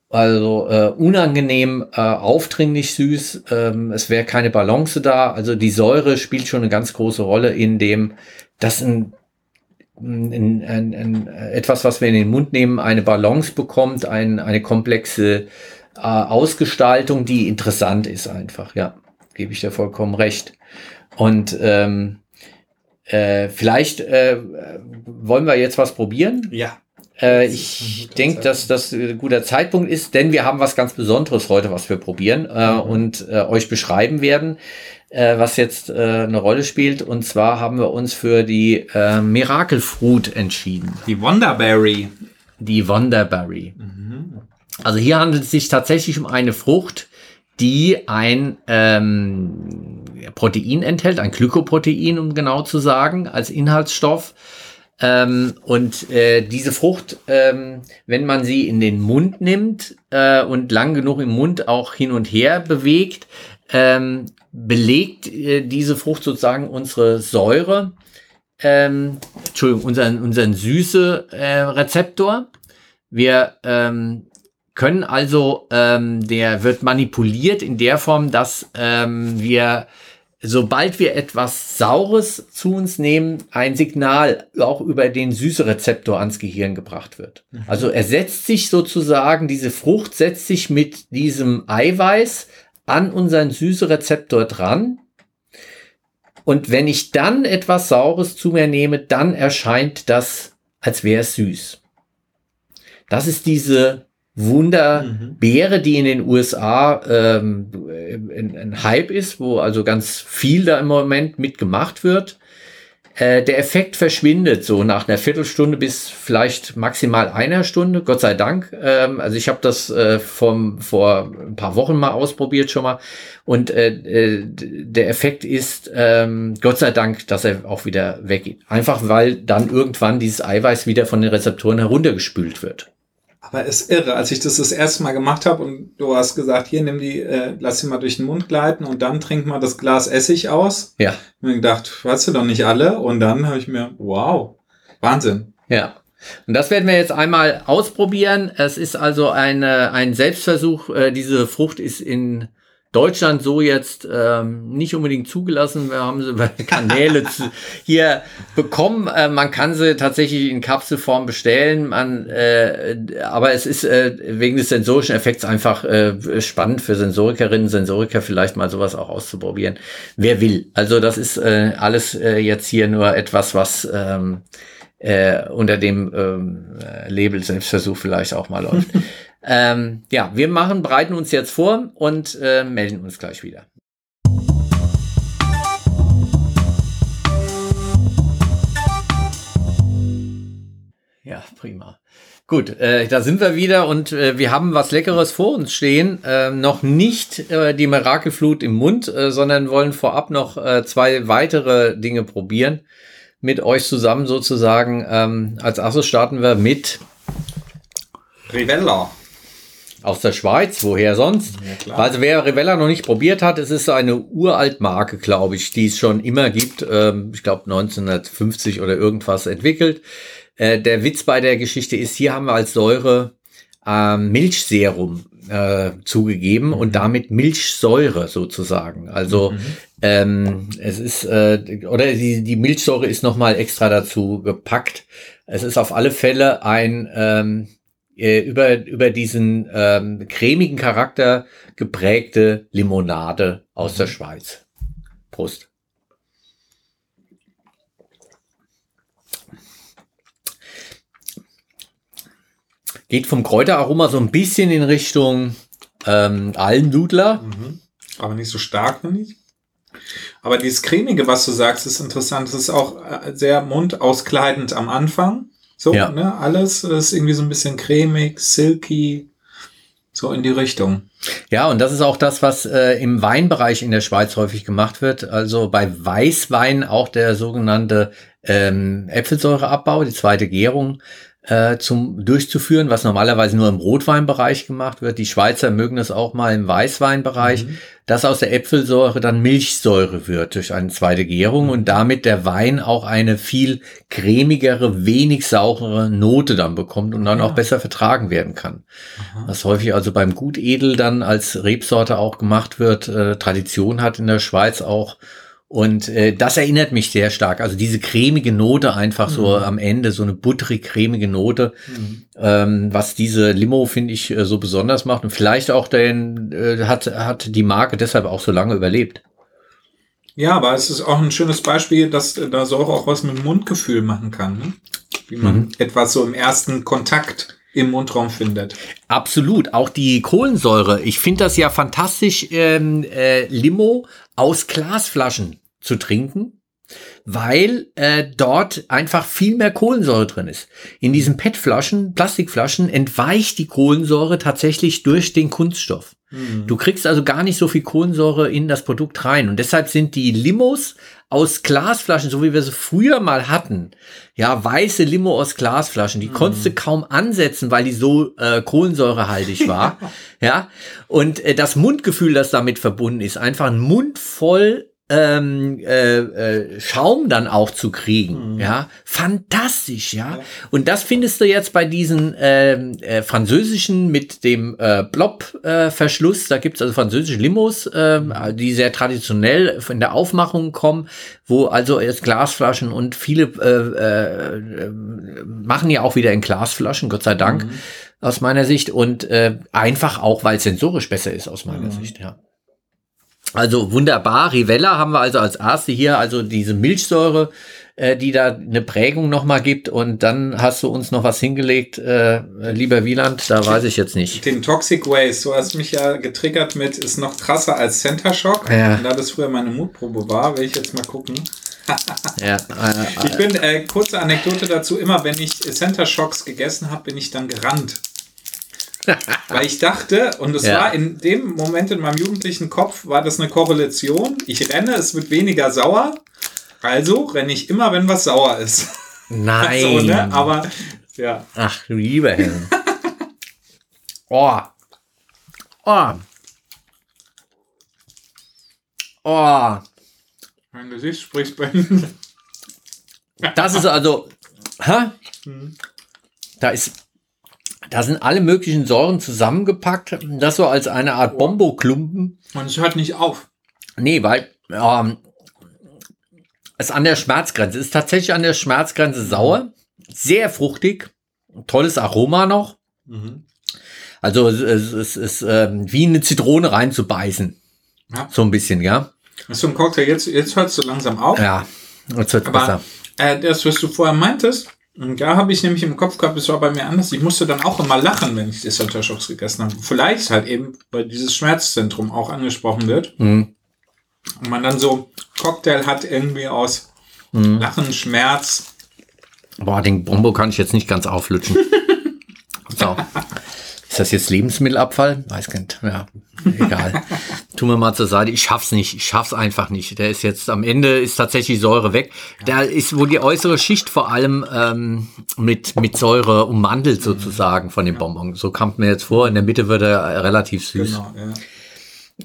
also äh, unangenehm, äh, aufdringlich süß. Ähm, es wäre keine Balance da. Also die Säure spielt schon eine ganz große Rolle in dem, dass ein ein, ein, ein, etwas, was wir in den Mund nehmen, eine Balance bekommt, ein, eine komplexe äh, Ausgestaltung, die interessant ist einfach. Ja, gebe ich dir vollkommen recht. Und ähm, äh, vielleicht äh, wollen wir jetzt was probieren. Ja. Äh, ich denke, dass das ein guter Zeitpunkt ist, denn wir haben was ganz Besonderes heute, was wir probieren äh, mhm. und äh, euch beschreiben werden äh, was jetzt äh, eine Rolle spielt. Und zwar haben wir uns für die äh, Miracle Fruit entschieden. Die Wonderberry. Die Wonderberry. Mhm. Also hier handelt es sich tatsächlich um eine Frucht, die ein ähm, Protein enthält, ein Glykoprotein, um genau zu sagen, als Inhaltsstoff. Ähm, und äh, diese Frucht, ähm, wenn man sie in den Mund nimmt äh, und lang genug im Mund auch hin und her bewegt, ähm, belegt äh, diese Frucht sozusagen unsere Säure, ähm, Entschuldigung, unseren, unseren süße äh. Wir ähm, können also, ähm, der wird manipuliert in der Form, dass wir, sobald wir etwas Saures zu uns nehmen, ein Signal auch über den Süße-Rezeptor ans Gehirn gebracht wird. Mhm. Also er setzt sich sozusagen, diese Frucht setzt sich mit diesem Eiweiß an unseren Süßerezeptor dran. Und wenn ich dann etwas Saures zu mir nehme, dann erscheint das, als wäre es süß. Das ist diese Wunderbeere, die in den USA ähm, ein, ein Hype ist, wo also ganz viel da im Moment mitgemacht wird. Äh, der Effekt verschwindet so nach einer Viertelstunde bis vielleicht maximal einer Stunde, Gott sei Dank. Ähm, also ich habe das äh, vom, vor ein paar Wochen mal ausprobiert schon mal. Und äh, äh, der Effekt ist, ähm, Gott sei Dank, dass er auch wieder weggeht. Einfach weil dann irgendwann dieses Eiweiß wieder von den Rezeptoren heruntergespült wird. Aber es ist irre, als ich das das erste Mal gemacht habe und du hast gesagt, hier nimm die, äh, lass sie mal durch den Mund gleiten und dann trink mal das Glas Essig aus. Ja. Und ich gedacht, weißt du doch nicht alle. Und dann habe ich mir, wow, Wahnsinn. Ja. Und das werden wir jetzt einmal ausprobieren. Es ist also eine, ein Selbstversuch. Äh, diese Frucht ist in Deutschland so jetzt ähm, nicht unbedingt zugelassen. Wir haben sie [LAUGHS] Kanäle zu, hier bekommen. Äh, man kann sie tatsächlich in Kapselform bestellen. Man, äh, aber es ist äh, wegen des sensorischen Effekts einfach äh, spannend für Sensorikerinnen, Sensoriker vielleicht mal sowas auch auszuprobieren. Wer will. Also das ist äh, alles äh, jetzt hier nur etwas, was ähm, äh, unter dem ähm, Label Selbstversuch vielleicht auch mal läuft. [LAUGHS] Ähm, ja, wir machen, bereiten uns jetzt vor und äh, melden uns gleich wieder. Ja, prima. Gut, äh, da sind wir wieder und äh, wir haben was Leckeres vor uns stehen. Äh, noch nicht äh, die Mirakelflut im Mund, äh, sondern wollen vorab noch äh, zwei weitere Dinge probieren mit euch zusammen sozusagen. Ähm, als erstes starten wir mit Rivella. Aus der Schweiz, woher sonst? Ja, also wer Rivella noch nicht probiert hat, es ist eine uralt Marke, glaube ich, die es schon immer gibt. Ähm, ich glaube 1950 oder irgendwas entwickelt. Äh, der Witz bei der Geschichte ist, hier haben wir als Säure ähm, Milchserum äh, zugegeben mhm. und damit Milchsäure sozusagen. Also mhm. ähm, es ist äh, oder die, die Milchsäure ist noch mal extra dazu gepackt. Es ist auf alle Fälle ein ähm, äh, über, über diesen ähm, cremigen Charakter geprägte Limonade aus der mhm. Schweiz. Prost. Geht vom Kräuteraroma so ein bisschen in Richtung ähm, Almdudler. Mhm. Aber nicht so stark, finde ich. Aber dieses cremige, was du sagst, ist interessant. Es ist auch äh, sehr mundauskleidend am Anfang. So, ja. ne, alles ist irgendwie so ein bisschen cremig, silky, so in die Richtung. Ja, und das ist auch das, was äh, im Weinbereich in der Schweiz häufig gemacht wird. Also bei Weißwein auch der sogenannte ähm, Äpfelsäureabbau, die zweite Gärung äh, zum durchzuführen, was normalerweise nur im Rotweinbereich gemacht wird. Die Schweizer mögen es auch mal im Weißweinbereich, mhm. dass aus der Äpfelsäure dann Milchsäure wird durch eine zweite Gärung und damit der Wein auch eine viel cremigere, wenig saurere Note dann bekommt und dann ja. auch besser vertragen werden kann. Aha. Was häufig also beim Gutedel dann als Rebsorte auch gemacht wird, äh, Tradition hat in der Schweiz auch und äh, das erinnert mich sehr stark. Also diese cremige Note einfach mhm. so am Ende, so eine butterig cremige Note, mhm. ähm, was diese Limo, finde ich, äh, so besonders macht. Und vielleicht auch den, äh, hat, hat die Marke deshalb auch so lange überlebt. Ja, aber es ist auch ein schönes Beispiel, dass äh, da Säure auch was mit dem Mundgefühl machen kann. Ne? Wie man mhm. etwas so im ersten Kontakt im Mundraum findet. Absolut. Auch die Kohlensäure. Ich finde das ja fantastisch, ähm, äh, Limo aus Glasflaschen zu trinken, weil äh, dort einfach viel mehr Kohlensäure drin ist. In diesen PET-Flaschen, Plastikflaschen, entweicht die Kohlensäure tatsächlich durch den Kunststoff. Mhm. Du kriegst also gar nicht so viel Kohlensäure in das Produkt rein. Und deshalb sind die Limos aus Glasflaschen, so wie wir sie früher mal hatten, ja, weiße Limo aus Glasflaschen, die mm. konntest du kaum ansetzen, weil die so äh, kohlensäurehaltig [LAUGHS] war. ja, und äh, das Mundgefühl, das damit verbunden ist, einfach ein Mund voll ähm, äh, äh, Schaum dann auch zu kriegen. Mhm. Ja, fantastisch, ja? ja? Und das findest du jetzt bei diesen äh, äh, französischen mit dem äh, Blob-Verschluss. Äh, da gibt's also französische Limos, äh, die sehr traditionell in der Aufmachung kommen, wo also jetzt Glasflaschen und viele äh, äh, machen ja auch wieder in Glasflaschen, Gott sei Dank. Mhm. Aus meiner Sicht und äh, einfach auch, weil es sensorisch besser ist, aus meiner mhm. Sicht, ja. Also wunderbar. Rivella haben wir also als erste hier, also diese Milchsäure äh, die da eine Prägung nochmal gibt. Und dann hast du uns noch was hingelegt, äh, lieber Wieland, da weiß ich jetzt nicht. Den Toxic Waste, du hast mich ja getriggert mit, ist noch krasser als Center Shock. Ja. Und da das früher meine Mutprobe war, will ich jetzt mal gucken. [LAUGHS] Ja, äh, Ich bin, äh, kurze Anekdote dazu, immer wenn ich Center Shocks gegessen habe, bin ich dann gerannt. [LAUGHS] Weil ich dachte, und es Ja. war in dem Moment in meinem jugendlichen Kopf, war das eine Korrelation. Ich renne, es wird weniger sauer. Also renne ich immer, wenn was sauer ist. nein. [LAUGHS] So, ne? Aber ja. Ach, lieber Herr. oh. Oh. Oh. Mein Gesicht spricht Bände. Das ist also. Hä? Da ist. Da sind alle möglichen Säuren zusammengepackt. Das so als eine Art Bombo-Klumpen. Und es hört nicht auf. Nee, weil ähm, es an der Schmerzgrenze ist tatsächlich an der Schmerzgrenze sauer, sehr fruchtig, tolles Aroma noch. Also es, es, es ist ähm, wie eine Zitrone reinzubeißen. Ja. So ein bisschen, ja. Das ist so ein Cocktail. Jetzt, jetzt hört es so langsam auf. Ja, jetzt wird besser. äh, das, was du vorher meintest, und da habe ich nämlich im Kopf gehabt, es war bei mir anders. Ich musste dann auch immer lachen, wenn ich Shocks gegessen habe. Vielleicht halt eben, weil dieses Schmerzzentrum auch angesprochen wird. Mhm. Und man dann so Cocktail hat irgendwie aus Lachen, Schmerz. Boah, den Bombo kann ich jetzt nicht ganz auflutschen. [LAUGHS] so. Ist das jetzt Lebensmittelabfall? Weiß nicht. Ja, egal. [LAUGHS] Tun wir mal zur Seite. Ich schaff's nicht. Ich schaff's einfach nicht. Der ist jetzt am Ende ist tatsächlich Säure weg. Da ist wohl die äußere Schicht vor allem ähm, mit, mit Säure ummantelt sozusagen von dem Bonbon. So kam mir jetzt vor. In der Mitte wird er äh, relativ süß. Genau, ja.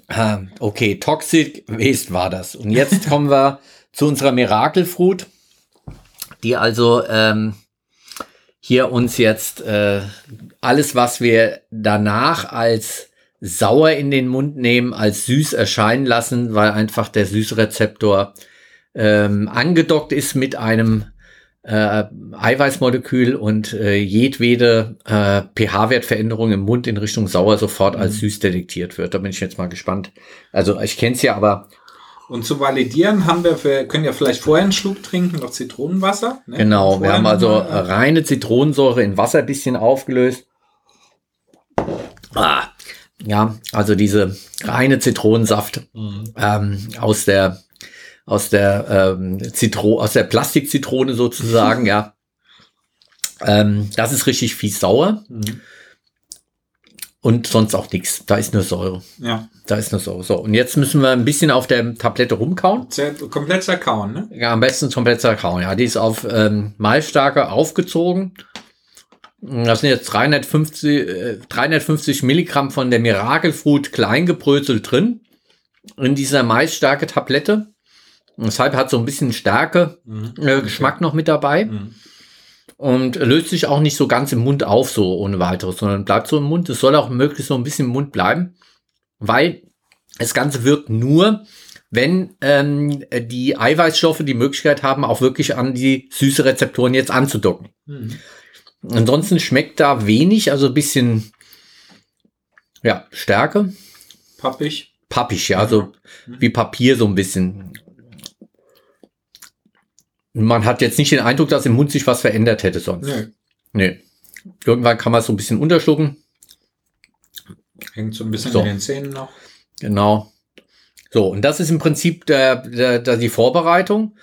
Ah, Okay, Toxic Waste war das. Und jetzt kommen wir [LAUGHS] zu unserer Miracle Fruit, die also ähm, hier uns jetzt äh, alles, was wir danach als sauer in den Mund nehmen, als süß erscheinen lassen, weil einfach der Süßrezeptor ähm, angedockt ist mit einem äh, Eiweißmolekül und äh, jedwede äh, pH-Wertveränderung im Mund in Richtung sauer sofort als süß detektiert wird. Da bin ich jetzt mal gespannt. Also ich kenne es ja, aber Und zu validieren haben wir, wir können ja vielleicht vorher einen Schluck trinken, noch Zitronenwasser. Ne? genau, wir Vorher haben also mal, reine Zitronensäure in Wasser ein bisschen aufgelöst. Ah, ja, also diese reine Zitronensaft ähm, aus der aus der ähm, Zitro aus der Plastikzitrone sozusagen, [LAUGHS] ja. Ähm, das ist richtig fies sauer. Mhm. Und sonst auch nichts. Da ist nur Säure. ja, Da ist nur Säure. So, und jetzt müssen wir ein bisschen auf der Tablette rumkauen. komplett zerkauen, ne? Ja, am besten komplett zerkauen. Ja, die ist auf ähm, Malzstärke aufgezogen. Das sind jetzt 350, äh, 350 Milligramm von der Miracle Fruit klein gebröselt drin. In dieser maisstarke Tablette. Und Deshalb hat so ein bisschen Stärke, äh, Geschmack noch mit dabei. Mhm. Und löst sich auch nicht so ganz im Mund auf, so ohne weiteres, sondern bleibt so im Mund. Es soll auch möglichst so ein bisschen im Mund bleiben, weil das Ganze wirkt nur, wenn ähm, die Eiweißstoffe die Möglichkeit haben, auch wirklich an die süße Rezeptoren jetzt anzudocken. Mhm. Ansonsten schmeckt da wenig, also ein bisschen ja, Stärke. Pappig. Pappig, ja, also wie Papier so ein bisschen. Man hat jetzt nicht den Eindruck, dass im Mund sich was verändert hätte sonst. Nö. Nee. Irgendwann kann man es so ein bisschen unterschlucken. Hängt so ein bisschen So. in den Zähnen noch. Genau. So, und das ist im Prinzip der, der, der, die Vorbereitung.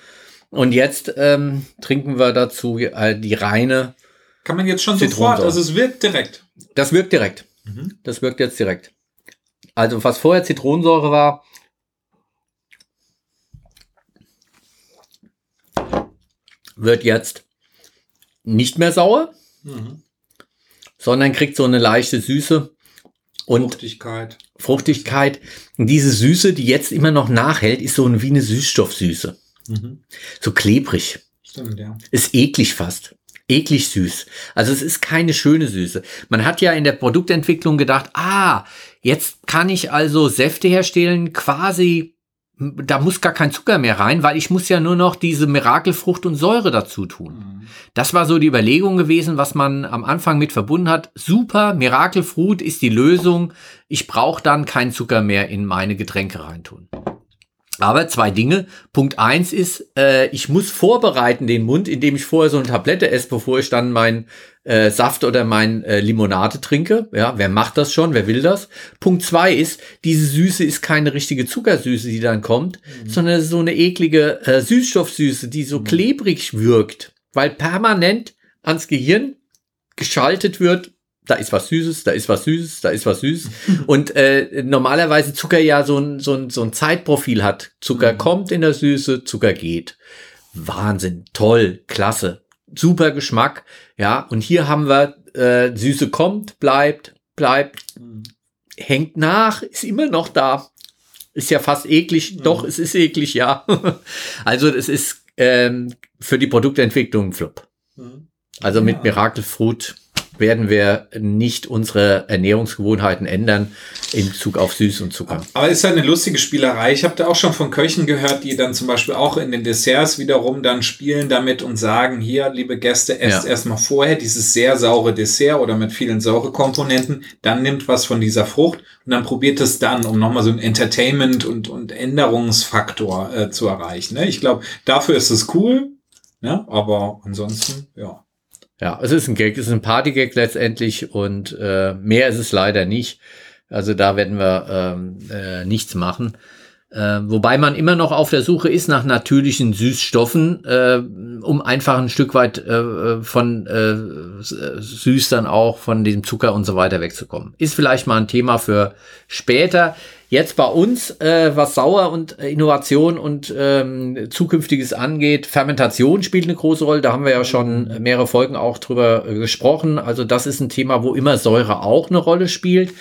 Und jetzt ähm, trinken wir dazu äh, die reine. Kann man jetzt schon sofort, also es wirkt direkt. Das wirkt direkt. Mhm. Das wirkt jetzt direkt. Also was vorher Zitronensäure war, wird jetzt nicht mehr sauer, Mhm. sondern kriegt so eine leichte Süße und Fruchtigkeit. Fruchtigkeit. Und diese Süße, die jetzt immer noch nachhält, ist so wie eine Süßstoffsüße. Mhm. So klebrig. Stimmt, ja. Ist eklig fast. Eklig süß. Also es ist keine schöne Süße. Man hat ja in der Produktentwicklung gedacht, ah, jetzt kann ich also Säfte herstellen, quasi, da muss gar kein Zucker mehr rein, weil ich muss ja nur noch diese Mirakelfrucht und Säure dazu tun. Mhm. Das war so die Überlegung gewesen, was man am Anfang mit verbunden hat. Super, Mirakelfruit ist die Lösung. Ich brauche dann keinen Zucker mehr in meine Getränke reintun. Aber zwei Dinge. Punkt eins ist, äh, ich muss vorbereiten den Mund, indem ich vorher so eine Tablette esse, bevor ich dann mein äh, Saft oder mein äh, Limonade trinke. Ja, wer macht das schon? Wer will das? Punkt zwei ist, diese Süße ist keine richtige Zuckersüße, die dann kommt, mhm. sondern so eine eklige äh, Süßstoffsüße, die so mhm. klebrig wirkt, weil permanent ans Gehirn geschaltet wird, da ist was Süßes, da ist was Süßes, da ist was Süßes. [LAUGHS] Und äh, normalerweise Zucker ja so ein, so, ein, so ein Zeitprofil hat. Zucker mhm. kommt in der Süße, Zucker geht. Wahnsinn, toll, klasse, super Geschmack. Ja, und hier haben wir äh, Süße kommt, bleibt, bleibt, hängt nach, ist immer noch da. Ist ja fast eklig, mhm. doch, es ist eklig, ja. [LAUGHS] also es ist ähm, für die Produktentwicklung ein Flop. Mhm. Also mit Miracle Fruit werden wir nicht unsere Ernährungsgewohnheiten ändern in Bezug auf Süß und Zucker. Aber ist ja eine lustige Spielerei. Ich habe da auch schon von Köchen gehört, die dann zum Beispiel auch in den Desserts wiederum dann spielen damit und sagen, hier, liebe Gäste, esst ja. erstmal vorher dieses sehr saure Dessert oder mit vielen saure Komponenten, dann nimmt was von dieser Frucht und dann probiert es dann, um nochmal so ein Entertainment und, und Änderungsfaktor äh, zu erreichen. Ne? Ich glaube, dafür ist es cool, ne? aber ansonsten, ja. Ja, es ist ein Gag, es ist ein Partygag letztendlich und äh, mehr ist es leider nicht. Also da werden wir ähm, äh, nichts machen. Äh, wobei man immer noch auf der Suche ist nach natürlichen Süßstoffen, äh, um einfach ein Stück weit äh, von äh, süß dann auch von diesem Zucker und so weiter wegzukommen. Ist vielleicht mal ein Thema für später. Jetzt bei uns, äh, was Sauer und äh, Innovation und ähm, Zukünftiges angeht, Fermentation spielt eine große Rolle. Da haben wir ja schon mehrere Folgen auch drüber äh, gesprochen. Also das ist ein Thema, wo immer Säure auch eine Rolle spielt.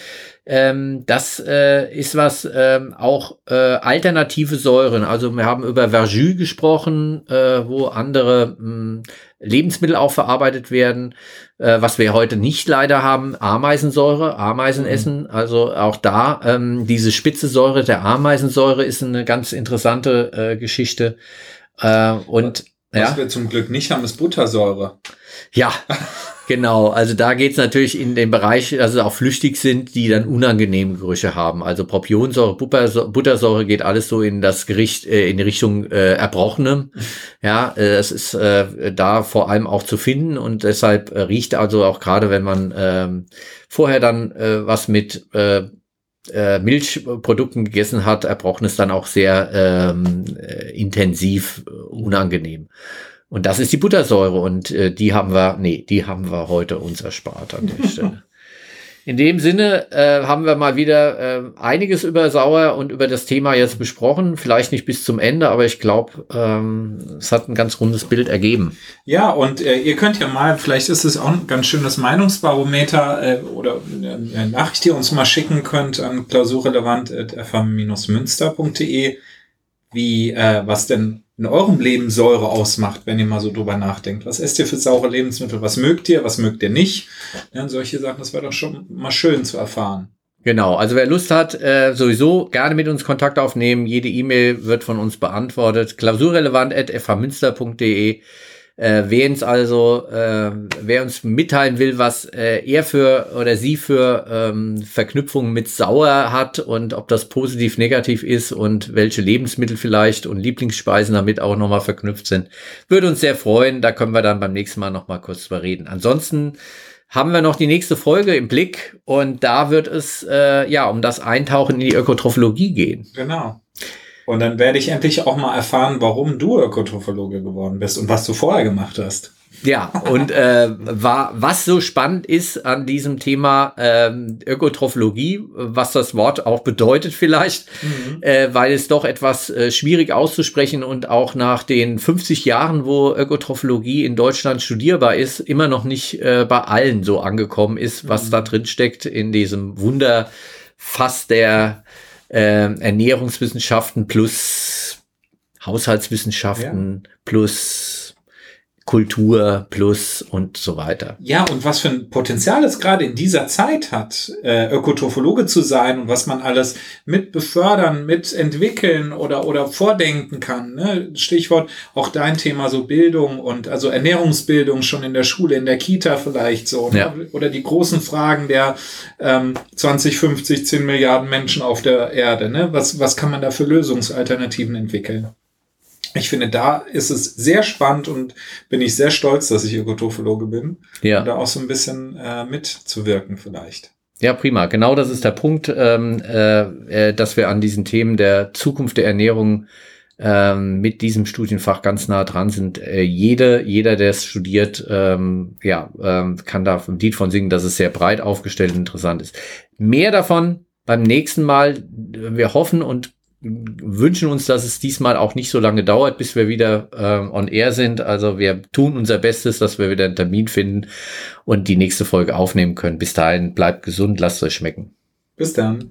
Ähm, das äh, ist was ähm, auch äh, alternative Säuren. Also wir haben über Verjus gesprochen, äh, wo andere mh, hm, Lebensmittel auch verarbeitet werden. Äh, was wir heute nicht leider haben, Ameisensäure, Ameisenessen. Mhm. Also auch da ähm, diese spitze Säure der Ameisensäure ist eine ganz interessante äh, Geschichte. Äh, und was ja. wir zum Glück nicht haben, ist Buttersäure. Ja, Genau, also da geht's natürlich in den Bereich, dass es auch flüchtig sind, die dann unangenehme Gerüche haben. Also Propionsäure, Buttersäure geht alles so in das Gericht, äh, in die Richtung äh, Erbrochenem. Ja, äh, das ist äh, da vor allem auch zu finden und deshalb äh, riecht also auch gerade, wenn man äh, vorher dann äh, was mit äh, äh, Milchprodukten gegessen hat, Erbrochenes dann auch sehr ähm, äh, intensiv äh, unangenehm. Und das ist die Buttersäure und äh, die haben wir, nee, die haben wir heute uns erspart an der [LAUGHS] Stelle. In dem Sinne äh, haben wir mal wieder äh, einiges über Sauer und über das Thema jetzt besprochen. Vielleicht nicht bis zum Ende, aber ich glaube, ähm, es hat ein ganz rundes Bild ergeben. Ja, und äh, ihr könnt ja mal, vielleicht ist es auch ein ganz schönes Meinungsbarometer äh, oder eine Nachricht, die ihr uns mal schicken könnt an klausurrelevant.fm-münster.de, wie, äh, was denn in eurem Leben Säure ausmacht, wenn ihr mal so drüber nachdenkt. Was esst ihr für saure Lebensmittel? Was mögt ihr? Was mögt ihr nicht? Ja, solche Sachen, das wäre doch schon mal schön zu erfahren. Genau, also wer Lust hat, äh, sowieso gerne mit uns Kontakt aufnehmen. Jede E-Mail wird von uns beantwortet. klausurrelevant.fhmünster.de äh, wer uns also, äh, wer uns mitteilen will, was äh, er für oder sie für ähm, Verknüpfungen mit Sauer hat und ob das positiv, negativ ist und welche Lebensmittel vielleicht und Lieblingsspeisen damit auch nochmal verknüpft sind, würde uns sehr freuen. Da können wir dann beim nächsten Mal nochmal kurz drüber reden. Ansonsten haben wir noch die nächste Folge im Blick und da wird es äh, ja um das Eintauchen in die Ökotrophologie gehen. Genau. Und dann werde ich endlich auch mal erfahren, warum du Ökotrophologe geworden bist und was du vorher gemacht hast. Ja, und äh, war, was so spannend ist an diesem Thema ähm, Ökotrophologie, was das Wort auch bedeutet vielleicht, mhm. äh, weil es doch etwas äh, schwierig auszusprechen und auch nach den 50 Jahren, wo Ökotrophologie in Deutschland studierbar ist, immer noch nicht äh, bei allen so angekommen ist, was mhm. da drin steckt in diesem Wunderfass der äh, Ernährungswissenschaften plus Haushaltswissenschaften ja. plus Kultur plus und so weiter. Ja, und was für ein Potenzial es gerade in dieser Zeit hat, äh, Ökotrophologe zu sein und was man alles mit befördern, mit entwickeln oder, oder vordenken kann. Ne? Stichwort auch dein Thema so Bildung und also Ernährungsbildung schon in der Schule, in der Kita vielleicht so. Ne? Ja. Oder die großen Fragen der ähm, 20, 50, 10 Milliarden Menschen auf der Erde. Ne? Was, was kann man da für Lösungsalternativen entwickeln? Ich finde, da ist es sehr spannend und bin ich sehr stolz, dass ich Ökotrophologe bin. Ja. Und da auch so ein bisschen äh, mitzuwirken vielleicht. Ja, prima. Genau das ist der Punkt, ähm, äh, äh, dass wir an diesen Themen der Zukunft der Ernährung ähm, mit diesem Studienfach ganz nah dran sind. Äh, jede, jeder, der es studiert, ähm, ja, ähm, kann da ein Lied von singen, dass es sehr breit aufgestellt und interessant ist. Mehr davon beim nächsten Mal. Wir hoffen und wünschen uns, dass es diesmal auch nicht so lange dauert, bis wir wieder äh, on air sind. Also wir tun unser Bestes, dass wir wieder einen Termin finden und die nächste Folge aufnehmen können. Bis dahin bleibt gesund, lasst euch schmecken. Bis dann.